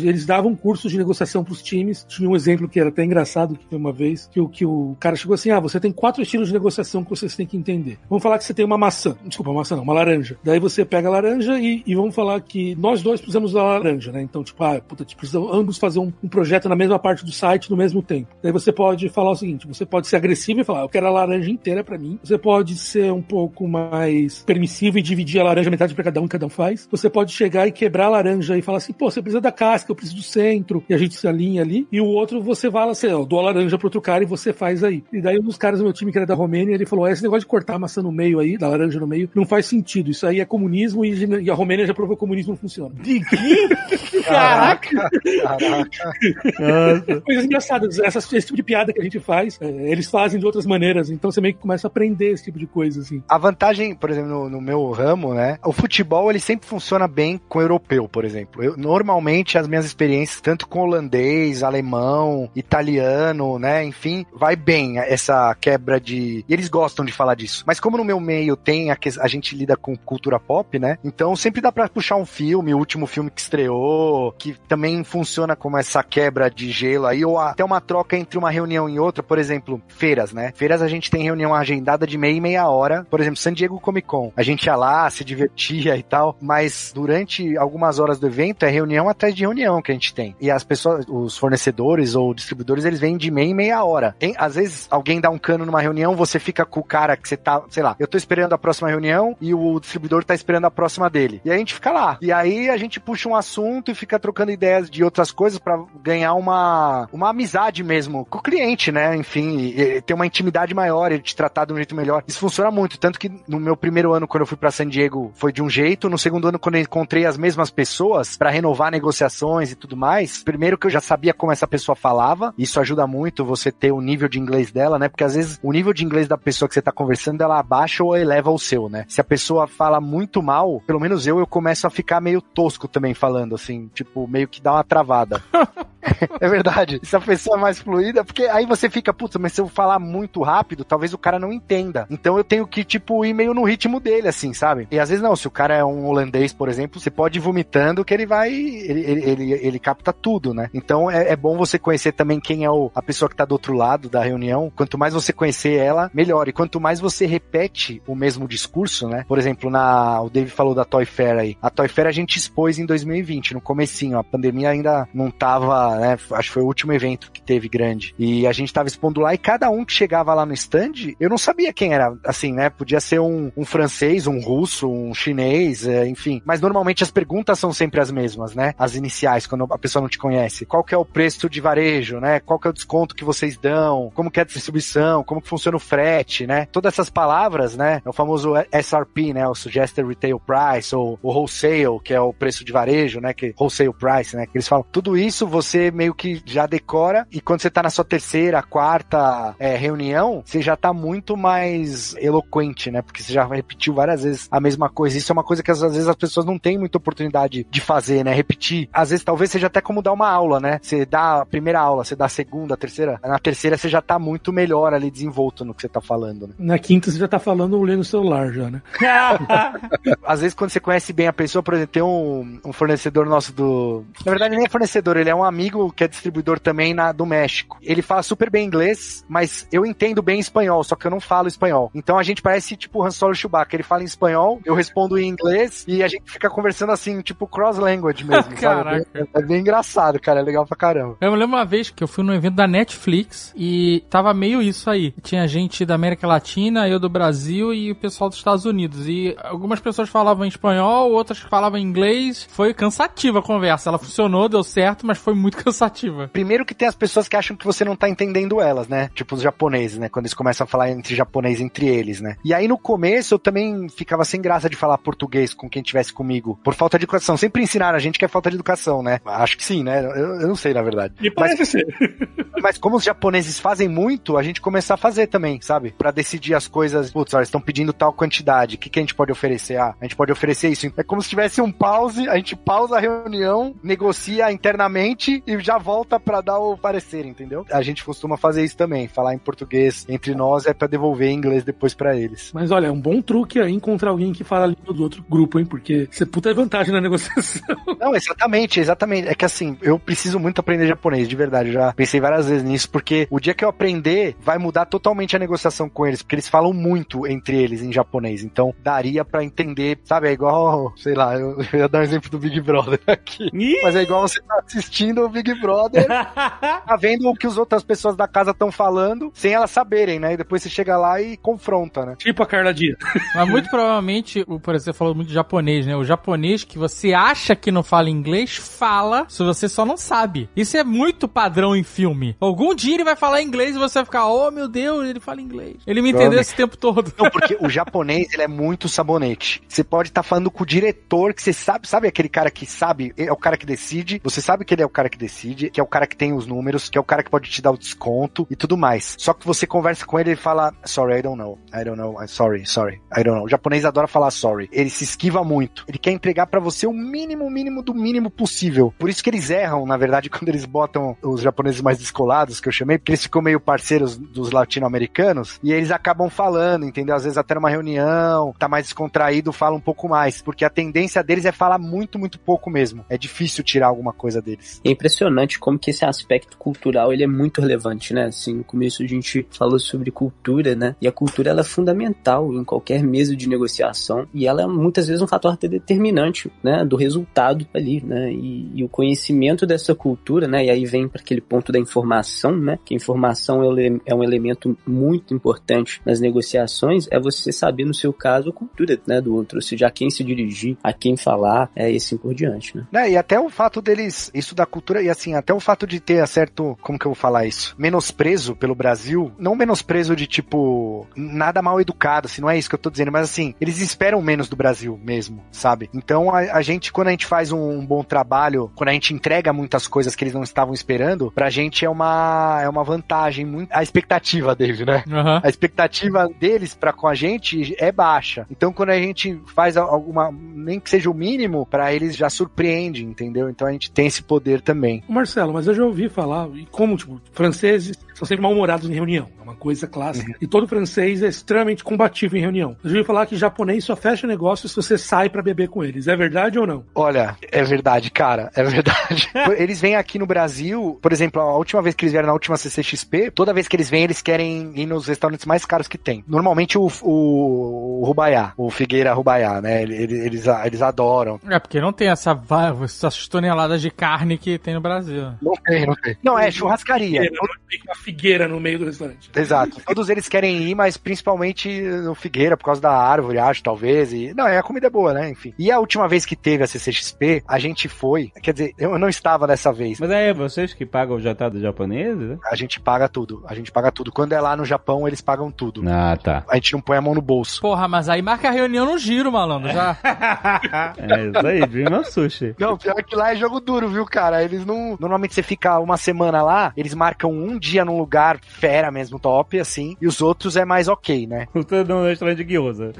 [SPEAKER 4] eles davam cursos de negociação para os times. Tinha um exemplo que era até engraçado que foi uma vez que o que o cara chegou assim: "Ah, você tem quatro estilos de negociação que vocês têm que entender. Vamos falar que você tem uma maçã, desculpa, maçã não, uma laranja. Daí você pega a laranja e, e vamos falar que nós dois precisamos da laranja, né? Então, tipo, ah, puta, precisamos ambos fazer um, um projeto na mesma parte do site no mesmo tempo. Daí você pode falar o seguinte: você pode ser agressivo e falar, eu quero a laranja inteira para mim. Você pode ser um pouco mais permissivo e dividir a laranja metade para cada um, cada um faz. Você pode chegar e quebrar a laranja e falar assim, pô, você precisa da casca, eu preciso do centro, e a gente se alinha ali. E o outro você fala assim, eu dou a laranja pro outro cara e você faz aí. E daí um dos caras do meu time, que era da Romênia, ele falou, esse negócio de cortar a maçã no meio aí, da laranja no meio, não faz sentido. Isso aí é comunismo e, e a Romênia já provou que o comunismo não funciona.
[SPEAKER 2] De que? Caraca!
[SPEAKER 4] Caraca. Coisas engraçadas. Essas, esse tipo de piada que a gente faz, é, eles fazem de outras maneiras. Então você meio que começa a aprender esse tipo de coisa, assim.
[SPEAKER 3] A vantagem, por exemplo, no, no meu ramo, né? O futebol, ele sempre funciona bem com o europeu, por exemplo. Eu, normalmente, as minhas experiências, tanto com holandês, alemão, italiano, né? Enfim, vai bem essa quebra de... E eles gostam de falar disso. Mas como no meu meio tem a, que a gente lida com cultura pop, né? Então sempre dá pra puxar um filme, o último filme que estreou, que também funciona como essa quebra de gelo aí, ou até uma troca entre uma reunião e outra, por exemplo, feiras, né? Feiras a gente tem reunião agendada de meia e meia hora, por exemplo, San Diego Comic Con. A gente ia lá, se divertia e tal, mas durante algumas horas do evento é reunião atrás de reunião que a gente tem. E as pessoas, os fornecedores ou distribuidores, eles vêm de meia e meia hora. Tem, às vezes alguém dá um cano numa reunião, você fica com o cara que você tá, sei lá, eu tô esperando a próxima reunião e o distribuidor tá esperando a próxima dele. E a gente fica lá. E aí a gente puxa um assunto e fica trocando ideias de outras coisas para ganhar uma, uma amizade mesmo com o cliente, né? Enfim, e, e ter uma intimidade maior, ele te tratar de um jeito melhor. Isso funciona muito. Tanto que no meu primeiro ano, quando eu fui para San Diego, foi de um jeito. No segundo ano, quando eu encontrei as mesmas pessoas para renovar negociações e tudo mais, primeiro que eu já sabia como essa pessoa falava, isso ajuda muito você ter o nível de inglês dela, né? Porque às vezes o nível de inglês da pessoa que você tá conversando, ela abaixa ou eleva o seu, né? Se a pessoa fala muito mal, pelo menos eu, eu começo a ficar meio tosco também falando, assim, tipo, meio que dá uma travada. é verdade. Se a pessoa é mais fluida, porque aí você fica, putz, mas se eu falar muito rápido, talvez o cara não entenda. Então eu tenho que, tipo, ir meio no ritmo dele, assim, sabe? E às vezes não, se o cara é um holandês, por exemplo, você pode ir vomitando que ele vai, ele, ele, ele, ele capta tudo, né? Então é, é, bom você conhecer também quem é o, a pessoa que tá do outro lado da reunião. Quanto mais você conhecer ela, melhor. E quanto mais você repete o mesmo discurso, né? Por exemplo, na, o Dave falou da Toy Fair aí. A Toy Fair a gente expôs em 2020, no comecinho. A pandemia ainda não tava, né? Acho que foi o último evento que teve grande. E a gente tava expondo lá e cada um que chegava lá no stand, eu não sabia quem era, assim, né? Podia ser um, um francês, um russo, um chinês, é, enfim. Mas normalmente as perguntas são sempre as mesmas, né? As iniciais, quando a pessoa não te conhece. Qual que é o preço de varejo, né? Qual que é o desconto que vocês dão? Como que é a distribuição? Como que funciona o frete, né? Todas essas palavras, né? É o famoso SRP, né? O Suggested Retail Price, ou o Wholesale, que é o preço de varejo, né? Que Wholesale Price, né? Que eles falam. Tudo isso você meio que já decora e quando você tá na sua terceira, quarta é, reunião, você já tá muito mais eloquente, né? Porque você já repetiu várias vezes a mesma coisa. Isso é uma coisa que às vezes as pessoas não têm muita oportunidade de fazer, né? Repetir. Às vezes talvez seja até como dar uma aula, né? Você dá a primeira aula, você dá a segunda, a terceira. Na terceira você já tá muito melhor ali desenvolto no que você tá falando, né?
[SPEAKER 4] Na quinta você já tá falando lendo o celular já, né?
[SPEAKER 3] às vezes quando você conhece bem a pessoa, por exemplo, tem um, um fornecedor nosso do... Na verdade nem é fornecedor, ele é um amigo que é distribuidor também na, do México. Ele fala super bem inglês, mas eu entendo bem espanhol, só que eu não falo espanhol. Então a gente parece tipo Han Solo Chewbacca. Ele fala em espanhol, eu respondo em inglês e a gente fica conversando assim, tipo cross-language mesmo, sabe? É, é bem engraçado, cara. É legal pra caramba.
[SPEAKER 6] Eu me lembro uma vez que eu fui num evento da Netflix e tava meio isso aí. Tinha gente da América Latina, eu do Brasil e o pessoal dos Estados Unidos. E algumas pessoas falavam em espanhol, outras falavam inglês. Foi cansativa a conversa. Ela funcionou, deu certo, mas foi muito cansativa.
[SPEAKER 3] Primeiro que tem as pessoas que acham que você não tá entendendo elas, né? Tipo os japoneses, né? Quando eles começam a falar entre japonês entre eles, né? E aí no começo eu também ficava sem graça de falar português com quem tivesse comigo, por falta de educação. Sempre ensinaram a gente que é falta de educação, né? Acho que sim, né? Eu, eu não sei, na verdade.
[SPEAKER 4] E parece
[SPEAKER 3] mas,
[SPEAKER 4] ser.
[SPEAKER 3] mas como os japoneses fazem muito, a gente começar a fazer também, sabe? Para decidir as coisas. Putz, olha, estão pedindo tal quantidade. O que, que a gente pode oferecer? Ah, a gente pode oferecer isso. É como se tivesse um pause, a gente pausa a reunião, negocia internamente e já volta para dar o parecer, entendeu? A gente costuma fazer isso também. Falar em português entre nós é para devolver em inglês depois para eles.
[SPEAKER 4] Mas olha, é um bom truque aí encontrar alguém que fala a língua do outro grupo, hein? Porque você puta é vantagem na negociação.
[SPEAKER 3] Não, exatamente, exatamente. É que assim, eu preciso muito aprender japonês, de verdade. Eu já pensei várias vezes nisso, porque o dia que eu aprender, vai mudar totalmente a negociação com eles, porque eles falam muito entre eles em japonês. Então, daria para entender, sabe? É igual, sei lá, eu, eu ia dar um exemplo do Big Brother aqui. Ih! Mas é igual você tá assistindo o Big Brother, tá vendo o que as outras pessoas da casa estão falando, sem elas saberem, né? E depois você chega lá e confronta, né?
[SPEAKER 4] Tipo a Carla Dia.
[SPEAKER 6] Mas muito provavelmente, por exemplo, você falou muito de japonês, né? O japonês que você acha que não fala inglês, fala, se você só não sabe. Isso é muito padrão em filme. Algum dia ele vai falar inglês e você vai ficar, oh meu Deus, ele fala inglês. Ele me entendeu esse tempo todo.
[SPEAKER 3] Não, porque o japonês, ele é muito sabonete. Você pode estar tá falando com o diretor, que você sabe, sabe aquele cara que sabe, é o cara que decide, você sabe que ele é o cara que decide, que é o cara que tem os números, que é o cara que pode te dar o desconto e tudo mais. Só que você conversa com ele e ele fala, sorry, I don't know, I don't know, I'm sorry, sorry, I don't know. O japonês adora falar sorry. Ele se esquiva muito. Ele quer entregar para você o mínimo, mínimo do mínimo possível. Por isso que eles erram, na verdade, quando eles botam os japoneses mais descolados, que eu chamei, porque eles ficam meio parceiros dos latino-americanos e eles acabam falando, entendeu? Às vezes até numa reunião, tá mais descontraído, fala um pouco mais, porque a tendência deles é falar muito, muito pouco mesmo. É difícil tirar alguma coisa deles.
[SPEAKER 5] É impressionante como que esse aspecto cultural ele é muito relevante, né? Assim, no começo a gente falou sobre cultura, né? E a cultura ela é fundamental em qualquer mesa de negociação e ela é muitas vezes um fator determinante, né? Do resultado ali, né? E, e o conhecimento dessa cultura, né? E aí vem para aquele ponto da informação, né? Que informação é um elemento muito importante nas negociações, é você saber, no seu caso, a cultura né, do outro, ou seja, a quem se dirigir, a quem falar, é, e assim por diante. Né?
[SPEAKER 3] É, e até o fato deles, isso da cultura, e assim, até o fato de ter certo, como que eu vou falar isso? Menosprezo pelo Brasil, não menosprezo de tipo, nada mal educado, assim, não é isso que eu tô dizendo, mas assim, eles esperam menos do Brasil mesmo, sabe? Então a, a gente, quando a gente faz um, bom trabalho, quando a gente entrega muitas coisas que eles não estavam esperando, pra gente é uma, é uma vantagem, muito, a expectativa deles, né? Uhum. A expectativa deles para com a gente é baixa. Então quando a gente faz alguma, nem que seja o mínimo, para eles já surpreende, entendeu? Então a gente tem esse poder também.
[SPEAKER 4] Marcelo, mas eu já ouvi falar, e como, tipo, franceses são sempre mal-humorados em reunião. É uma coisa clássica. Uhum. E todo francês é extremamente combativo em reunião. Eu ouvi falar que japonês só fecha negócio se você sai para beber com eles. É verdade ou não?
[SPEAKER 3] Olha, é verdade, cara. É verdade. eles vêm aqui no Brasil, por exemplo, a última vez que eles vieram na última CCXP, toda vez que eles vêm, eles querem ir nos restaurantes mais caros que tem. Normalmente o, o, o Rubaiá, o Figueira Rubaiá, né? Eles, eles, eles adoram.
[SPEAKER 6] É, porque não tem essa, essas toneladas de carne que tem no Brasil.
[SPEAKER 3] Não tem, não tem. Não, é churrascaria.
[SPEAKER 4] Não tem uma figueira no meio do restaurante.
[SPEAKER 3] Exato. Todos eles querem ir, mas principalmente no Figueira, por causa da árvore, acho, talvez. E... Não, é a comida é boa, né? Enfim. E a última vez que teve a CCXP, a gente foi. Quer dizer, eu não estava dessa vez.
[SPEAKER 2] Mas é vocês que pagam o jantar do japonês? Né?
[SPEAKER 3] A gente paga tudo. A gente paga tudo. Quando é lá no Japão, eles pagam tudo.
[SPEAKER 2] Ah, tá.
[SPEAKER 3] A gente não põe a mão no bolso.
[SPEAKER 6] Porra, mas aí marca a reunião no giro, malandro, já.
[SPEAKER 2] é isso aí, Dream Sushi.
[SPEAKER 3] Não, pior que lá é jogo duro, viu, cara? Eles não. Normalmente você fica uma semana lá, eles marcam um dia num lugar fera mesmo, top, assim, e os outros é mais ok, né?
[SPEAKER 2] Tudo no restaurante de gyoza.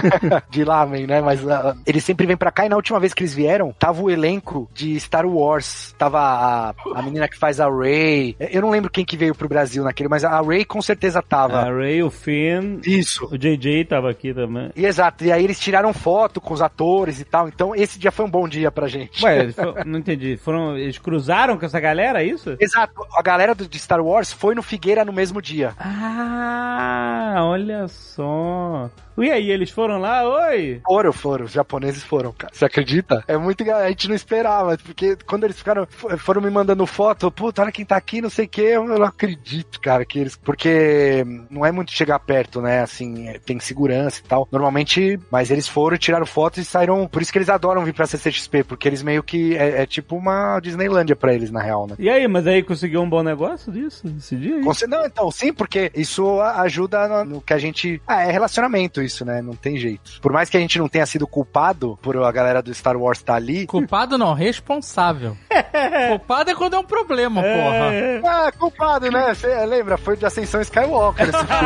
[SPEAKER 3] de lamen, né? Mas uh, eles sempre vêm pra cá e na última vez que eles vieram, tava o elenco de Star Wars. Tava a, a menina que faz a Ray. Eu não lembro quem que veio pro Brasil naquele, mas a Ray com certeza tava.
[SPEAKER 2] A Ray, o Finn.
[SPEAKER 3] Isso.
[SPEAKER 2] O JJ tava aqui também.
[SPEAKER 3] E exato. E aí eles tiraram foto com os atores e tal. Então esse dia foi um bom dia pra gente.
[SPEAKER 2] Ué, não entendi. Foram, eles cruzaram com essa galera, é isso?
[SPEAKER 3] Exato. A galera do, de Star Wars foi foi no Figueira no mesmo dia.
[SPEAKER 2] Ah, olha só. E aí, eles foram lá? Oi?
[SPEAKER 3] Foram, foram. Os japoneses foram, cara. Você acredita? É muito A gente não esperava, porque quando eles ficaram, foram me mandando foto, puta, olha quem tá aqui, não sei o que, eu não acredito, cara, que eles. Porque não é muito chegar perto, né? Assim, é, tem segurança e tal. Normalmente, mas eles foram, tiraram fotos e saíram. Por isso que eles adoram vir pra CCXP, porque eles meio que. É, é tipo uma Disneylândia pra eles, na real, né?
[SPEAKER 2] E aí, mas aí conseguiu um bom negócio disso, esse dia? Aí?
[SPEAKER 3] Não, então, sim, porque isso ajuda no, no que a gente. Ah, é relacionamento isso, né? Não tem jeito. Por mais que a gente não tenha sido culpado por a galera do Star Wars estar tá ali.
[SPEAKER 6] Culpado não, responsável. culpado é quando é um problema, é.
[SPEAKER 3] porra. Ah, culpado, né? Você lembra? Foi de Ascensão Skywalker esse filme.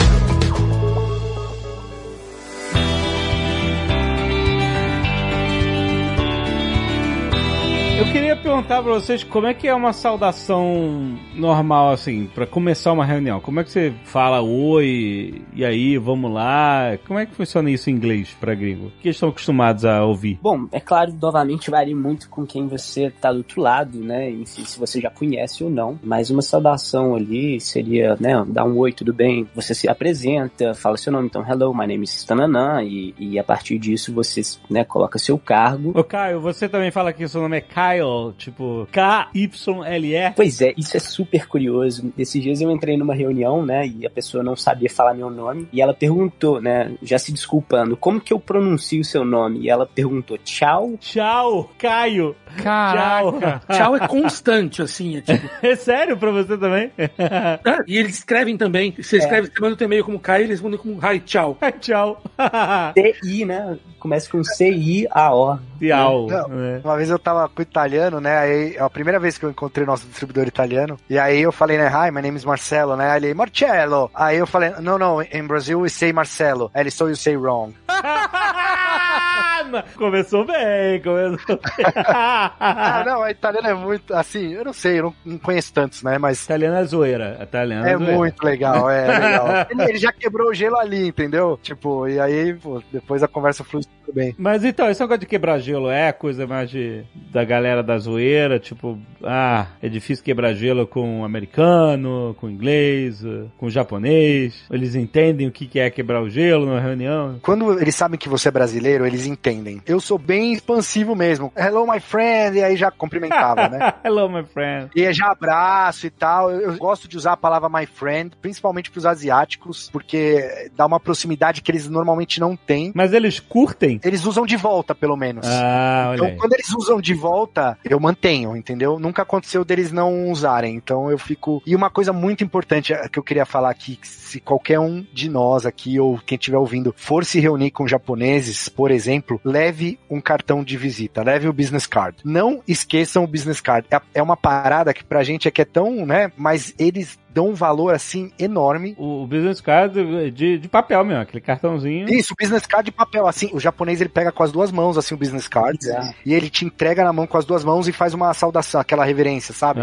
[SPEAKER 2] Eu queria perguntar pra vocês como é que é uma saudação normal, assim, para começar uma reunião. Como é que você fala oi, e aí, vamos lá? Como é que funciona isso em inglês pra gringo? O que estão acostumados a ouvir?
[SPEAKER 5] Bom, é claro, novamente varia muito com quem você tá do outro lado, né? Enfim, se você já conhece ou não. Mas uma saudação ali seria, né, dar um oi, tudo bem? Você se apresenta, fala seu nome, então, hello, my name is Tananã, e, e a partir disso você, né, coloca seu cargo.
[SPEAKER 2] Ô, Caio, você também fala que seu nome é Caio Kyle, tipo K-Y-L-E.
[SPEAKER 5] Pois é, isso é super curioso. Esses dias eu entrei numa reunião, né, e a pessoa não sabia falar meu nome, e ela perguntou, né, já se desculpando, como que eu pronuncio o seu nome? E ela perguntou, tchau?
[SPEAKER 2] Tchau, Caio.
[SPEAKER 4] Caraca. Tchau, tchau é constante, assim, é tipo...
[SPEAKER 2] É sério pra você também?
[SPEAKER 4] Ah, e eles escrevem também, você escreve, é. você manda o e-mail como Caio, eles mandam como hi, tchau.
[SPEAKER 2] tchau.
[SPEAKER 5] T-I, né, começa com C-I-A-O.
[SPEAKER 2] Ciao.
[SPEAKER 3] É. Uma vez eu tava com italiano, né? Aí, é a primeira vez que eu encontrei nosso distribuidor italiano. E aí eu falei, né? Hi, my name is Marcelo, né? Aí ele, Marcello. Aí eu falei, no, no, in Brazil we say Marcelo. Aí ele, so you say wrong.
[SPEAKER 2] começou bem, começou bem.
[SPEAKER 3] ah, não, a italiana é muito, assim, eu não sei, eu não, não conheço tantos, né? Mas.
[SPEAKER 2] Italiana é zoeira. Italiana é,
[SPEAKER 3] é zoeira. muito legal, é legal. Ele, ele, já quebrou o gelo ali, entendeu? Tipo, e aí, pô, depois a conversa flui super bem.
[SPEAKER 2] Mas então, esse negócio de quebrar gelo é coisa mais de, da galera da zoeira, tipo, ah, é difícil quebrar gelo com americano, com inglês, com japonês. Eles entendem o que é quebrar o gelo na reunião.
[SPEAKER 3] Quando eles sabem que você é brasileiro, eles entendem. Eu sou bem expansivo mesmo. Hello, my friend, e aí já cumprimentava, né?
[SPEAKER 2] Hello, my friend.
[SPEAKER 3] E já abraço e tal. Eu, eu gosto de usar a palavra my friend, principalmente pros asiáticos, porque dá uma proximidade que eles normalmente não têm.
[SPEAKER 2] Mas eles curtem?
[SPEAKER 3] Eles usam de volta, pelo menos.
[SPEAKER 2] Ah,
[SPEAKER 3] então, quando eles usam de volta, eu mantenho, entendeu? Nunca aconteceu deles não usarem. Então eu fico. E uma coisa muito importante eh, que eu queria falar aqui, se qualquer um de nós aqui ou quem estiver ouvindo for se reunir com japoneses, por exemplo, leve um cartão de visita, leve o business card. Não esqueçam o business card. É, é uma parada que pra gente é que é tão, né? Mas eles dão um valor assim enorme.
[SPEAKER 2] O, o business card de, de papel mesmo, aquele cartãozinho.
[SPEAKER 3] Isso, o business card de papel, assim, o japonês ele pega com as duas mãos assim o business card é. e ele te entrega na mão com as duas mãos e faz uma saudação, aquela reverência, sabe?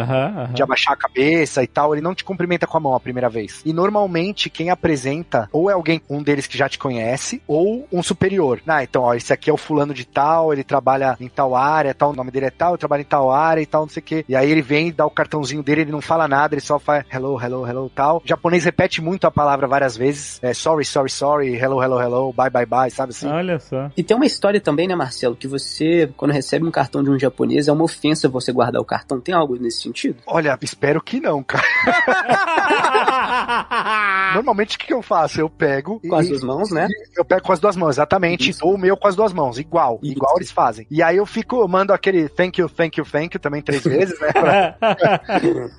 [SPEAKER 3] De abaixar a cabeça e tal, ele não te cumprimenta com a mão a primeira vez. E normalmente quem apresenta ou é alguém, um deles que já te conhece, ou um superior. Ah, então, ó, esse aqui é o fulano de tal, ele trabalha em tal área, tal, o nome dele é tal, eu trabalho em tal área e tal, não sei o quê. E aí ele vem, dá o cartãozinho dele, ele não fala nada, ele só faz hello, hello, hello, tal. O japonês repete muito a palavra várias vezes. É sorry, sorry, sorry, hello, hello, hello, bye, bye, bye, sabe assim?
[SPEAKER 2] Olha só.
[SPEAKER 5] E tem uma história também, né, Marcelo, que você, quando recebe um cartão de um japonês, é uma ofensa você guardar o cartão. Tem algo nesse sentido?
[SPEAKER 3] Olha, espero que não, cara. Normalmente o que, eu faço? Eu pego.
[SPEAKER 5] Com e, as duas mãos, né?
[SPEAKER 3] Eu pego com as duas mãos, exatamente. Isso. Ou o meu com as duas mãos, igual. Isso. Igual eles fazem. E aí eu fico, eu mando aquele thank you, thank you, thank you também três vezes, né? Pra...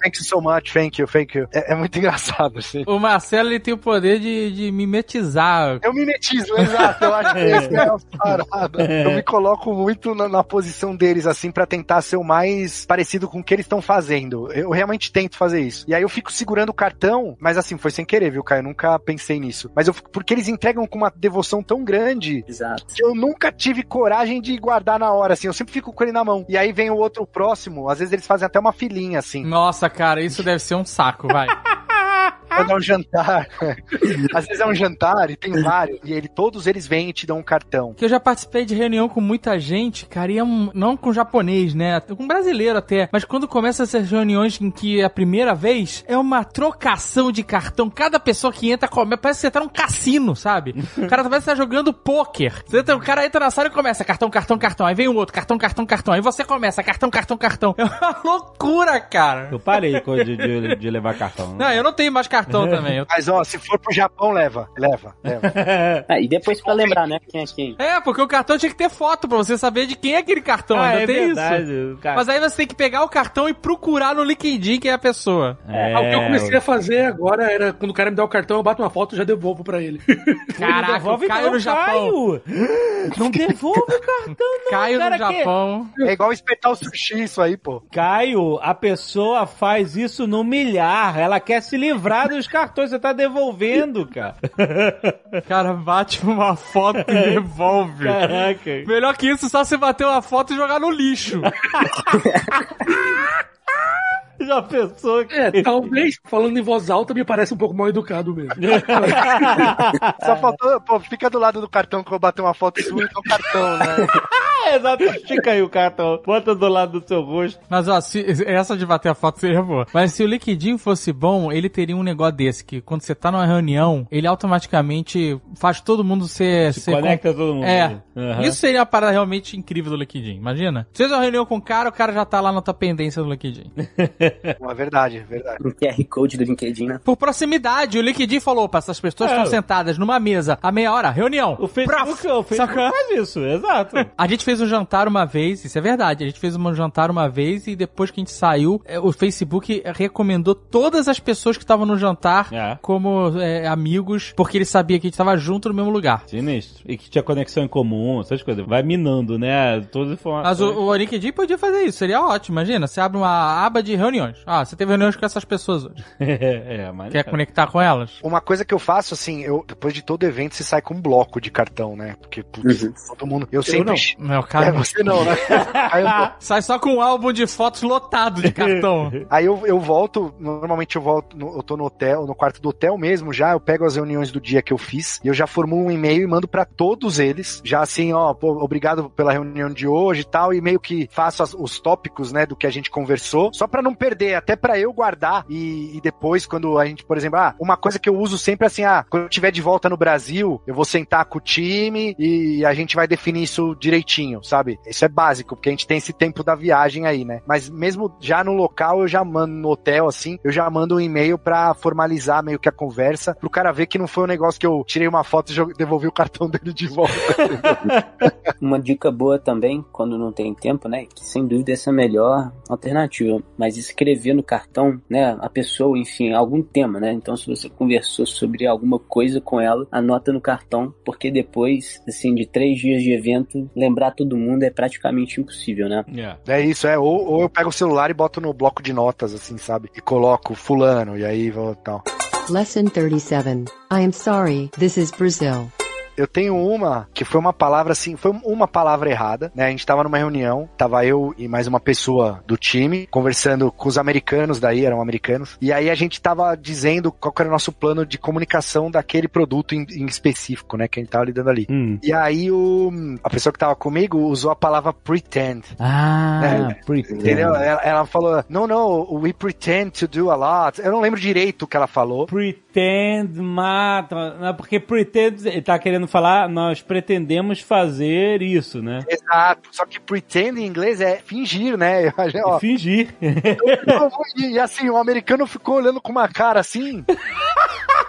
[SPEAKER 3] thank you so much, thank you, thank you. É, é muito engraçado, assim.
[SPEAKER 6] O Marcelo, ele tem o poder de, de mimetizar.
[SPEAKER 3] Eu mimetizo, exato. Eu acho que esse é a parada. Eu me coloco muito na, na posição deles, assim, para tentar ser o mais parecido com o que eles estão fazendo. Eu realmente tento fazer isso. E aí eu fico segurando o cartão, mas assim, foi sem querer, viu, Caio? Eu nunca pensei nisso. Mas eu fico, porque eles entregam com uma devoção tão grande
[SPEAKER 5] Exato.
[SPEAKER 3] que eu nunca tive coragem de guardar na hora, assim. Eu sempre fico com ele na mão. E aí vem o outro próximo, às vezes eles fazem até uma filinha, assim.
[SPEAKER 6] Nossa, cara, isso deve ser um saco, vai. right.
[SPEAKER 3] Quando é um jantar. Às vezes é um jantar e tem vários. E ele, todos eles vêm e te dão um cartão.
[SPEAKER 6] Que eu já participei de reunião com muita gente, cara, e é um, não com japonês, né? Com brasileiro até. Mas quando começa essas reuniões em que é a primeira vez, é uma trocação de cartão. Cada pessoa que entra, come, parece que você tá num cassino, sabe? O cara parece que tá jogando pôquer. O cara entra na sala e começa cartão, cartão, cartão. Aí vem o outro, cartão, cartão, cartão. Aí você começa cartão, cartão, cartão. É uma loucura, cara.
[SPEAKER 2] Eu parei de, de, de levar cartão.
[SPEAKER 6] Não, eu não tenho mais cartão também. Eu...
[SPEAKER 3] Mas ó, se for pro Japão, leva, leva, leva.
[SPEAKER 5] ah, e depois pra lembrar, né, quem é quem.
[SPEAKER 6] É, porque o cartão tinha que ter foto pra você saber de quem é aquele cartão. Ah, Ainda é tem verdade, isso. Cara. Mas aí você tem que pegar o cartão e procurar no LinkedIn quem é a pessoa.
[SPEAKER 4] É, ah, o que eu comecei a fazer agora era, quando o cara me dá o cartão, eu bato uma foto e já devolvo pra ele.
[SPEAKER 6] Caraca, devolve Caio no Japão.
[SPEAKER 2] Não devolve o cartão, não.
[SPEAKER 6] Caio no Japão.
[SPEAKER 3] É igual espetar o sushi isso aí, pô.
[SPEAKER 2] Caio, a pessoa faz isso no milhar. Ela quer se livrar dos cartões. Você tá devolvendo, cara.
[SPEAKER 6] Cara, bate uma foto e devolve. Caraca. Melhor que isso, só você bater uma foto e jogar no lixo.
[SPEAKER 2] Já pensou que...
[SPEAKER 4] É, talvez, falando em voz alta, me parece um pouco mal educado mesmo.
[SPEAKER 3] Só faltou, pô, fica do lado do cartão que eu vou bater uma foto sua e o cartão, né?
[SPEAKER 2] Exato, estica aí o cartão, bota do lado do seu rosto.
[SPEAKER 6] Mas ó, se, essa de bater a foto seria boa. Mas se o LinkedIn fosse bom, ele teria um negócio desse, que quando você tá numa reunião, ele automaticamente faz todo mundo ser...
[SPEAKER 2] Se
[SPEAKER 6] ser
[SPEAKER 2] conecta com... todo mundo.
[SPEAKER 6] É. Uhum. Isso seria uma parada realmente incrível do LinkedIn, imagina. Você fez uma reunião com o cara, o cara já tá lá na tua pendência do LinkedIn.
[SPEAKER 3] É verdade, é verdade.
[SPEAKER 5] O QR Code do LinkedIn, né?
[SPEAKER 6] Por proximidade, o LinkedIn falou para essas pessoas é. estão sentadas numa mesa a meia hora, reunião.
[SPEAKER 2] O Facebook, o Facebook faz isso, exato.
[SPEAKER 6] a gente fez um jantar uma vez, isso é verdade, a gente fez um jantar uma vez e depois que a gente saiu, é, o Facebook recomendou todas as pessoas que estavam no jantar é. como é, amigos, porque ele sabia que a gente estava junto no mesmo lugar.
[SPEAKER 2] Sinistro. E que tinha conexão em comum, essas coisas. Vai minando, né? Todas as informações.
[SPEAKER 6] Mas o, o LinkedIn podia fazer isso, seria ótimo. Imagina, você abre uma aba de reuniões. Ah, você teve reuniões com essas pessoas hoje. é, mas... Quer conectar com elas?
[SPEAKER 3] Uma coisa que eu faço, assim, eu depois de todo evento, você sai com um bloco de cartão, né? Porque, putz, uhum. todo mundo... Eu, eu sempre...
[SPEAKER 6] Não. Meu cara...
[SPEAKER 3] É, você não, né?
[SPEAKER 6] eu... Sai só com um álbum de fotos lotado de cartão.
[SPEAKER 3] Aí eu, eu volto, normalmente eu volto, no, eu tô no hotel, no quarto do hotel mesmo já, eu pego as reuniões do dia que eu fiz, e eu já formulo um e-mail e mando para todos eles, já assim, ó, pô, obrigado pela reunião de hoje e tal, e meio que faço as, os tópicos, né, do que a gente conversou, só para não perder, até para eu guardar e, e, depois quando a gente, por exemplo, ah, uma coisa que eu uso sempre assim, ah, quando eu estiver de volta no Brasil, eu vou sentar com o time e a gente vai definir isso direitinho, sabe? Isso é básico, porque a gente tem esse tempo da viagem aí, né? Mas mesmo já no local, eu já mando no hotel, assim, eu já mando um e-mail pra formalizar meio que a conversa, pro cara ver que não foi um negócio que eu tirei uma foto e devolvi o cartão dele de volta.
[SPEAKER 5] uma dica boa também, quando não tem tempo, né? Que sem dúvida essa é a melhor alternativa. Mas escrever no cartão, né? A pessoa, enfim, algum tema, né? Então, se você conversou sobre alguma coisa com ela, anota no cartão, porque depois, assim, de três dias de evento, lembrar todo mundo é praticamente impossível, né?
[SPEAKER 3] Yeah. É isso, é. Ou, ou eu pego o celular e boto no bloco de notas, assim, sabe? E coloco fulano, e aí vou tal. Lesson 37. I am sorry, this is Brazil. Eu tenho uma que foi uma palavra assim, foi uma palavra errada, né? A gente tava numa reunião, tava eu e mais uma pessoa do time conversando com os americanos daí, eram americanos. E aí a gente tava dizendo qual era o nosso plano de comunicação daquele produto em, em específico, né? Que a gente tava lidando ali. Hum. E aí o, a pessoa que tava comigo usou a palavra pretend.
[SPEAKER 6] Ah, né? pretend.
[SPEAKER 3] Entendeu? Ela, ela falou, no, no, we pretend to do a lot. Eu não lembro direito o que ela falou.
[SPEAKER 2] Pretend mata, porque pretend, ele tá querendo falar, nós pretendemos fazer isso, né?
[SPEAKER 3] Exato. Só que pretend em inglês é fingir, né?
[SPEAKER 2] Ó, fingir.
[SPEAKER 3] e assim, o americano ficou olhando com uma cara assim.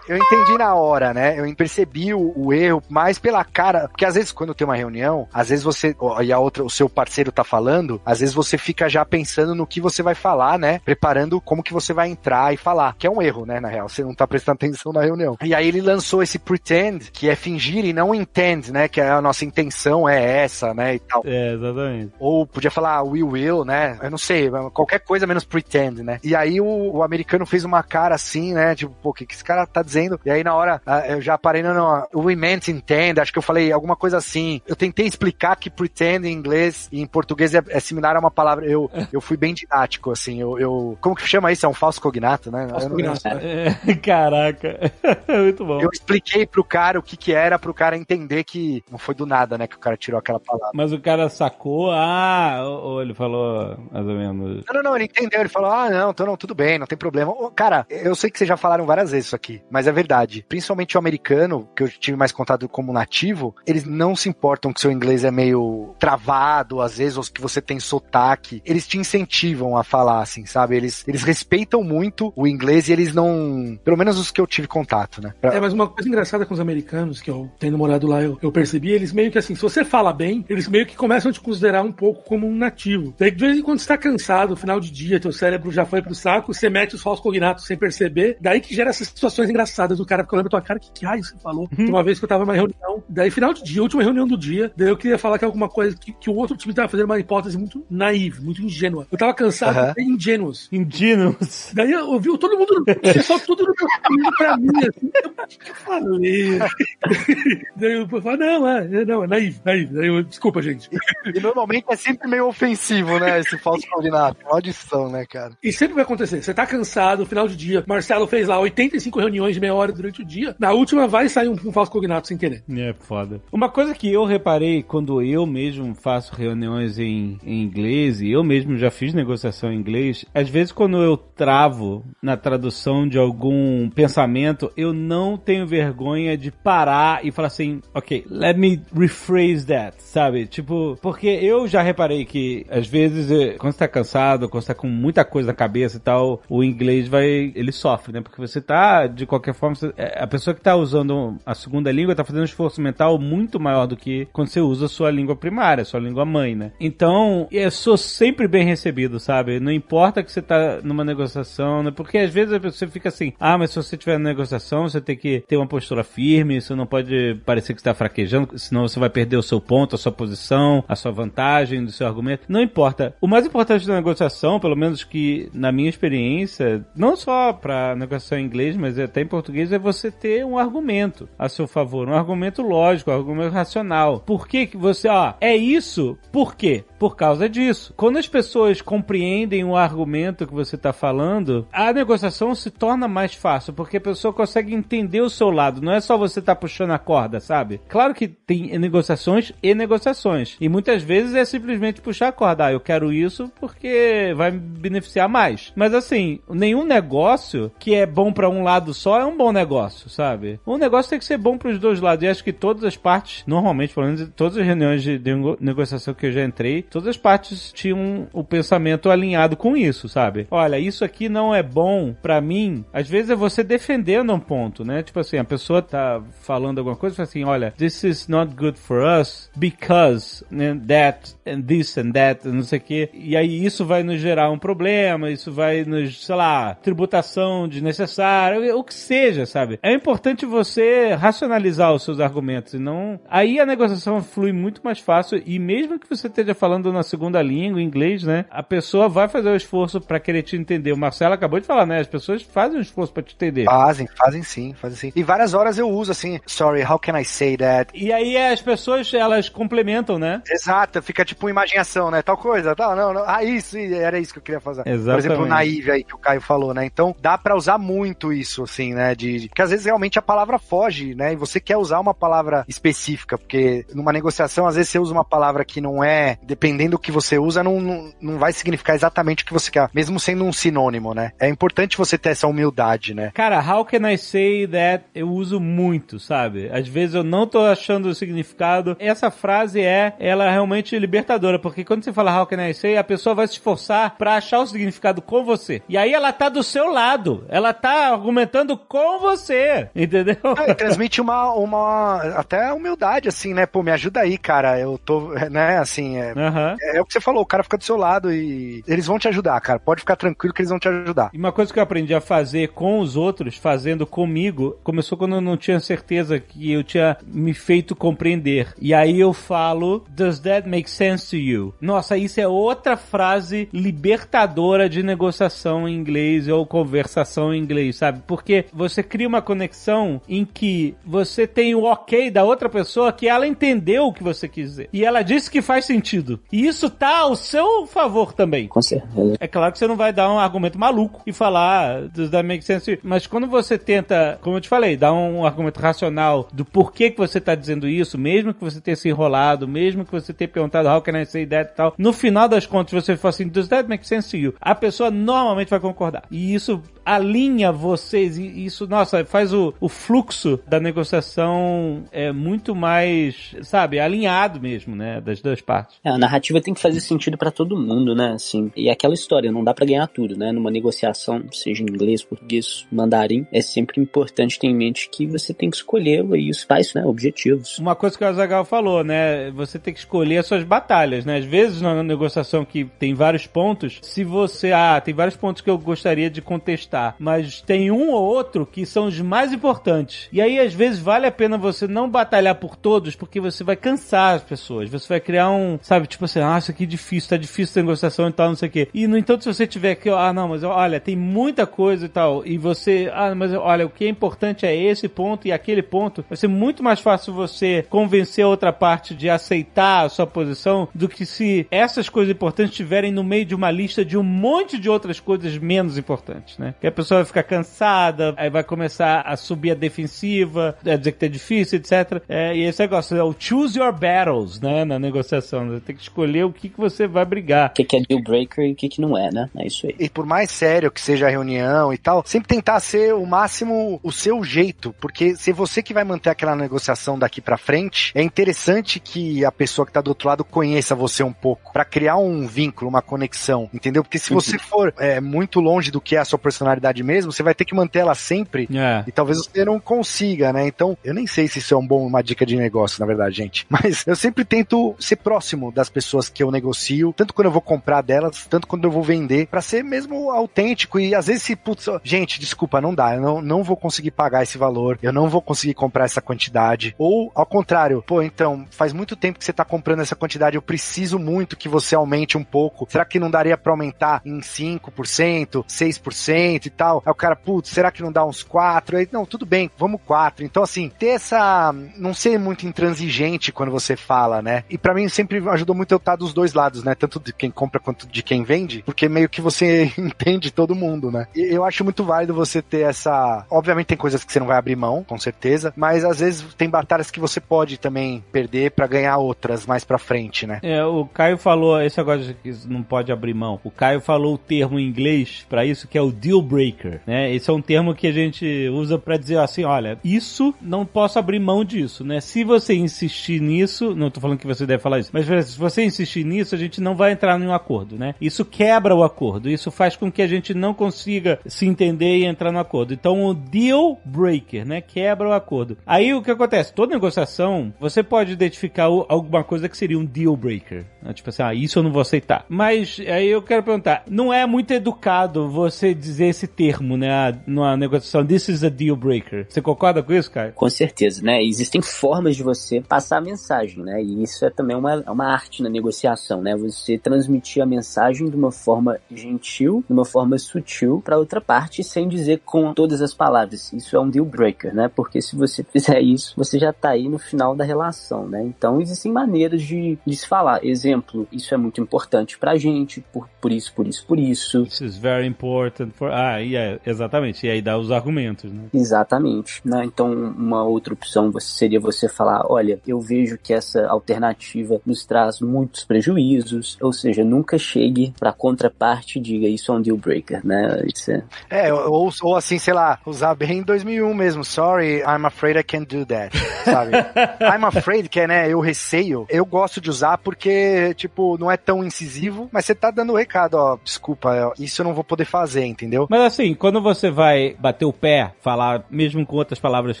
[SPEAKER 3] eu entendi na hora, né? Eu percebi o, o, erro mais pela cara. Porque às vezes, quando tem uma reunião, às vezes você. E a outra, o seu parceiro tá falando, às vezes você fica já pensando no que você vai falar, né? Preparando como que você vai entrar e falar. Que é um erro, né? Na real, você não tá prestando atenção na reunião. E aí ele lançou esse pretend, que é fingir e não intend, né? Que é a nossa intenção é essa, né? E tal.
[SPEAKER 2] É, exatamente.
[SPEAKER 3] Ou podia falar we will, né? Eu não sei, qualquer coisa menos pretend, né? E aí o, o americano fez uma cara assim, né? Tipo, pô, o que, que esse cara tá dizendo? E aí na hora eu já parei no, no we meant intend, acho que eu falei alguma coisa assim. Eu tentei explicar que pretend em inglês e em português é, é similar a uma palavra. Eu, eu fui bem didático, assim. Eu, eu, como que chama isso? É um falso cognato, né? Falso cognato.
[SPEAKER 2] É, caraca. Muito bom.
[SPEAKER 3] Eu expliquei pro cara o que que era, pro cara entender que não foi do nada, né, que o cara tirou aquela palavra.
[SPEAKER 2] Mas o cara sacou, ah, ou ele falou mais ou menos.
[SPEAKER 3] Não, não, não, ele entendeu. Ele falou, ah, não, então não, tudo bem, não tem problema. Cara, eu sei que vocês já falaram várias vezes isso aqui, mas é verdade. Principalmente o americano, que eu tive mais contato como nativo, eles não se importam que seu inglês é meio travado, às vezes, ou que você tem sotaque. Eles te incentivam a falar, assim, sabe? Eles, eles respeitam muito o inglês e eles não. Pelo menos os que eu tive contato, né?
[SPEAKER 4] Pra... É, mas uma coisa engraçada com os americanos, que eu tendo morado lá, eu, eu percebi, eles meio que assim, se você fala bem, eles meio que começam a te considerar um pouco como um nativo. Daí, de vez em quando você tá cansado, final de dia, teu cérebro já foi pro saco, você mete os falsos cognatos sem perceber, daí que gera essas situações engraçadas do cara, porque eu lembro tua cara, que que raio você falou? Uhum. Uma vez que eu tava numa reunião, daí final de dia, última reunião do dia, daí eu queria falar que alguma coisa, que, que o outro time tava fazendo uma hipótese muito naive, muito ingênua. Eu tava cansado, uhum. ingênuos.
[SPEAKER 2] Ingênuos.
[SPEAKER 4] Daí eu ouvi todo mundo, o pessoal no meu caminho pra mim, assim, o que eu falei? daí eu falo, não, é, não, é naive, naive. Daí eu, desculpa, gente.
[SPEAKER 3] E, e normalmente é sempre meio ofensivo, né, esse falso combinado. Maldição, né, cara?
[SPEAKER 4] E sempre vai acontecer. Você tá cansado, final de dia, Marcelo fez lá 85 reuniões de meia hora durante o dia, na última vai sair um, um falso cognato sem querer.
[SPEAKER 2] É, foda. Uma coisa que eu reparei quando eu mesmo faço reuniões em, em inglês, e eu mesmo já fiz negociação em inglês, às vezes quando eu travo na tradução de algum pensamento, eu não tenho vergonha de parar e falar assim, ok, let me rephrase that, sabe? Tipo, porque eu já reparei que às vezes eh, quando você tá cansado, quando você tá com muita coisa na cabeça e tal, o inglês vai, ele sofre, né? Porque você tá, de qualquer forma, você, é, a pessoa que tá usando a segunda língua tá fazendo um esforço mental muito maior do que quando você usa a sua língua primária, a sua língua mãe, né? Então, eu sou sempre bem recebido, sabe? Não importa que você tá numa negociação, né? Porque às vezes a pessoa fica assim, ah, mas se você tiver na negociação, você tem que ter uma postura firme, você não pode parecer que está fraquejando, senão você vai perder o seu ponto, a sua posição, a sua vantagem do seu argumento. Não importa. O mais importante da negociação, pelo menos que na minha experiência, não só para negociação em inglês, mas até em é você ter um argumento a seu favor, um argumento lógico, um argumento racional. Por que que você, ó, é isso? Por quê? Por causa disso. Quando as pessoas compreendem o argumento que você está falando, a negociação se torna mais fácil, porque a pessoa consegue entender o seu lado. Não é só você estar tá puxando a corda, sabe? Claro que tem negociações e negociações. E muitas vezes é simplesmente puxar a corda. Ah, eu quero isso porque vai me beneficiar mais. Mas assim, nenhum negócio que é bom para um lado só é um bom negócio, sabe? Um negócio tem que ser bom para os dois lados. E acho que todas as partes, normalmente, pelo menos todas as reuniões de, de negociação que eu já entrei, todas as partes tinham o pensamento alinhado com isso, sabe? Olha, isso aqui não é bom para mim. Às vezes é você defendendo um ponto, né? Tipo assim, a pessoa tá falando alguma coisa e fala assim, olha, this is not good for us because né, that and this and that, não sei o quê. E aí isso vai nos gerar um problema, isso vai nos, sei lá, tributação desnecessária, o que seja, sabe? É importante você racionalizar os seus argumentos e não... Aí a negociação flui muito mais fácil e mesmo que você esteja falando na segunda língua, inglês, né? A pessoa vai fazer o esforço para querer te entender. O Marcelo acabou de falar, né? As pessoas fazem um esforço para te entender.
[SPEAKER 3] Fazem, fazem sim, fazem sim. E várias horas eu uso assim, sorry, how can I say that?
[SPEAKER 2] E aí as pessoas, elas complementam, né?
[SPEAKER 3] Exato, fica tipo imaginação, né? Tal coisa, tal, não, não. Ah, isso, era isso que eu queria fazer.
[SPEAKER 2] Exatamente.
[SPEAKER 3] Por exemplo, o naive aí que o Caio falou, né? Então dá para usar muito isso, assim, né? De, porque às vezes realmente a palavra foge, né? E você quer usar uma palavra específica, porque numa negociação, às vezes você usa uma palavra que não é, dependendo do que você usa, não, não, não vai significar exatamente o que você quer, mesmo sendo um sinônimo, né? É importante você ter essa humildade, né?
[SPEAKER 2] Cara, how can I say that? Eu uso muito, sabe? Às vezes eu não tô achando o significado. Essa frase é, ela é realmente libertadora, porque quando você fala how can I say, a pessoa vai se esforçar para achar o significado com você. E aí ela tá do seu lado. Ela tá argumentando com você, entendeu?
[SPEAKER 3] É, transmite uma, uma até humildade, assim, né? Pô, me ajuda aí, cara. Eu tô, né, assim, é, uhum. é, o que você falou, o cara fica do seu lado e eles vão te ajudar, cara. Pode ficar tranquilo que eles vão te ajudar.
[SPEAKER 2] E uma coisa que eu aprendi a fazer com os outros, fazendo comigo, começou quando eu não tinha certeza que eu tinha me feito compreender. E aí eu falo, does that make sense to you? Nossa, isso é outra frase libertadora de negociação em inglês ou conversação em inglês, sabe? Porque você cria uma conexão em que você tem o ok da outra pessoa que ela entendeu o que você quis dizer. E ela disse que faz sentido. E isso tá ao seu favor também.
[SPEAKER 5] Com certeza.
[SPEAKER 2] É claro que você não vai dar um argumento maluco e falar, does that make sense? Mas quando você tenta, como eu te falei, dar um argumento racional do porquê que você tá dizendo isso, mesmo que você tenha se enrolado, mesmo que você tenha perguntado how can I say that e tal, no final das contas você fala assim, does that make sense to you? A pessoa normalmente vai concordar. E isso alinha vocês e isso, nossa, faz o, o fluxo da negociação é muito mais, sabe, alinhado mesmo, né, das duas partes.
[SPEAKER 5] É, a narrativa tem que fazer sentido para todo mundo, né, assim. E aquela história, não dá para ganhar tudo, né? Numa negociação, seja em inglês, português, mandarim, é sempre importante ter em mente que você tem que escolher aí os pais, né, objetivos.
[SPEAKER 2] Uma coisa que o Azagal falou, né, você tem que escolher as suas batalhas, né? Às vezes na negociação que tem vários pontos, se você, ah, tem vários pontos que eu gostaria de contestar mas tem um ou outro que são os mais importantes. E aí, às vezes, vale a pena você não batalhar por todos, porque você vai cansar as pessoas. Você vai criar um, sabe, tipo assim, ah, isso aqui é difícil, tá difícil a negociação e tal, não sei o quê. E, no entanto, se você tiver que, ah, não, mas olha, tem muita coisa e tal, e você, ah, mas olha, o que é importante é esse ponto e aquele ponto, vai ser muito mais fácil você convencer a outra parte de aceitar a sua posição do que se essas coisas importantes estiverem no meio de uma lista de um monte de outras coisas menos importantes, né? Que a pessoa vai ficar cansada, aí vai começar a subir a defensiva, a dizer que tá difícil, etc. É, e esse negócio é o choose your battles, né, na negociação. Você tem que escolher o que, que você vai brigar.
[SPEAKER 5] O que, que é deal breaker e o que, que não é, né? É isso aí.
[SPEAKER 3] E por mais sério que seja a reunião e tal, sempre tentar ser o máximo o seu jeito, porque se você que vai manter aquela negociação daqui para frente, é interessante que a pessoa que tá do outro lado conheça você um pouco, para criar um vínculo, uma conexão, entendeu? Porque se você for é, muito longe do que é a sua personalidade personalidade mesmo, você vai ter que manter ela sempre é. e talvez você não consiga, né? Então, eu nem sei se isso é um bom, uma dica de negócio, na verdade, gente. Mas eu sempre tento ser próximo das pessoas que eu negocio, tanto quando eu vou comprar delas, tanto quando eu vou vender, para ser mesmo autêntico e às vezes se, putz, gente, desculpa, não dá, eu não, não vou conseguir pagar esse valor, eu não vou conseguir comprar essa quantidade. Ou, ao contrário, pô, então, faz muito tempo que você tá comprando essa quantidade, eu preciso muito que você aumente um pouco. Será que não daria para aumentar em 5%, 6%? E tal. Aí o cara, putz, será que não dá uns quatro? Aí, não, tudo bem, vamos quatro. Então, assim, ter essa. não ser muito intransigente quando você fala, né? E para mim sempre ajudou muito eu estar dos dois lados, né? Tanto de quem compra quanto de quem vende, porque meio que você entende todo mundo, né? E eu acho muito válido você ter essa. Obviamente tem coisas que você não vai abrir mão, com certeza, mas às vezes tem batalhas que você pode também perder para ganhar outras mais pra frente, né?
[SPEAKER 2] É, o Caio falou, esse negócio que não pode abrir mão. O Caio falou o termo em inglês para isso que é o deal breaker, né? Esse é um termo que a gente usa para dizer assim, olha, isso não posso abrir mão disso, né? Se você insistir nisso, não tô falando que você deve falar isso, mas se você insistir nisso, a gente não vai entrar em um acordo, né? Isso quebra o acordo, isso faz com que a gente não consiga se entender e entrar no acordo. Então o deal breaker, né? Quebra o acordo. Aí o que acontece? Toda negociação, você pode identificar alguma coisa que seria um deal breaker. Né? Tipo assim, ah, isso eu não vou aceitar. Mas aí eu quero perguntar, não é muito educado você dizer esse termo, né, numa negociação, this is a deal breaker. Você concorda com isso, Caio?
[SPEAKER 5] Com certeza, né? Existem formas de você passar a mensagem, né? E isso é também uma, uma arte na negociação, né? Você transmitir a mensagem de uma forma gentil, de uma forma sutil para outra parte, sem dizer com todas as palavras. Isso é um deal breaker, né? Porque se você fizer isso, você já tá aí no final da relação, né? Então existem maneiras de, de se falar. Exemplo, isso é muito importante pra gente, por, por isso, por isso, por isso.
[SPEAKER 2] This is very important for... Ah, yeah, exatamente. E aí dá os argumentos, né?
[SPEAKER 5] Exatamente. Né? Então, uma outra opção seria você falar: olha, eu vejo que essa alternativa nos traz muitos prejuízos, ou seja, nunca chegue para a contraparte e diga isso é um deal breaker, né? Isso
[SPEAKER 3] é... é, ou, ou assim, sei lá, usar bem em 2001 mesmo. Sorry, I'm afraid I can't do that, sabe? I'm afraid, que é, né, eu receio. Eu gosto de usar porque, tipo, não é tão incisivo, mas você tá dando o recado, ó, desculpa, isso eu não vou poder fazer, entendeu?
[SPEAKER 2] Mas assim, quando você vai bater o pé, falar, mesmo com outras palavras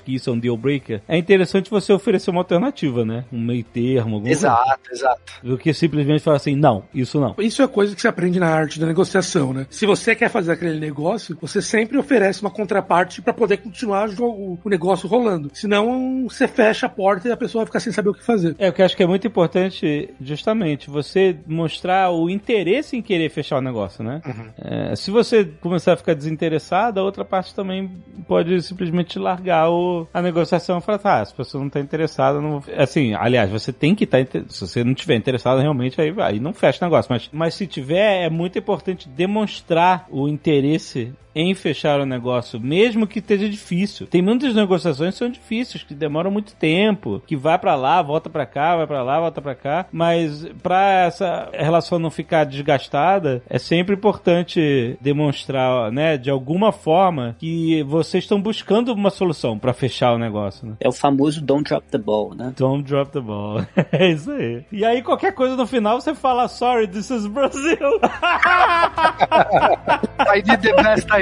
[SPEAKER 2] que isso é um deal breaker, é interessante você oferecer uma alternativa, né? Um meio termo. Alguma
[SPEAKER 3] exato, coisa. exato.
[SPEAKER 2] Do que simplesmente falar assim, não, isso não.
[SPEAKER 4] Isso é coisa que você aprende na arte da negociação, né? Se você quer fazer aquele negócio, você sempre oferece uma contraparte para poder continuar o, o negócio rolando. Senão, você fecha a porta e a pessoa vai ficar sem saber o que fazer.
[SPEAKER 2] É, o que eu acho que é muito importante, justamente, você mostrar o interesse em querer fechar o negócio, né? Uhum. É, se você começar a ficar desinteressada, a outra parte também pode simplesmente largar o, a negociação e falar, tá, se a pessoa não tá interessada, não... assim, aliás, você tem que estar, tá, se você não tiver interessado realmente, aí, aí não fecha o negócio, mas, mas se tiver, é muito importante demonstrar o interesse em fechar o negócio, mesmo que esteja difícil. Tem muitas negociações que são difíceis, que demoram muito tempo, que vai para lá, volta para cá, vai para lá, volta para cá, mas para essa relação não ficar desgastada, é sempre importante demonstrar, né, de alguma forma que vocês estão buscando uma solução para fechar o negócio, né?
[SPEAKER 5] É o famoso don't drop the ball, né?
[SPEAKER 2] Don't drop the ball. é isso aí. E aí qualquer coisa no final você fala sorry, this is Brazil.
[SPEAKER 3] I did the best I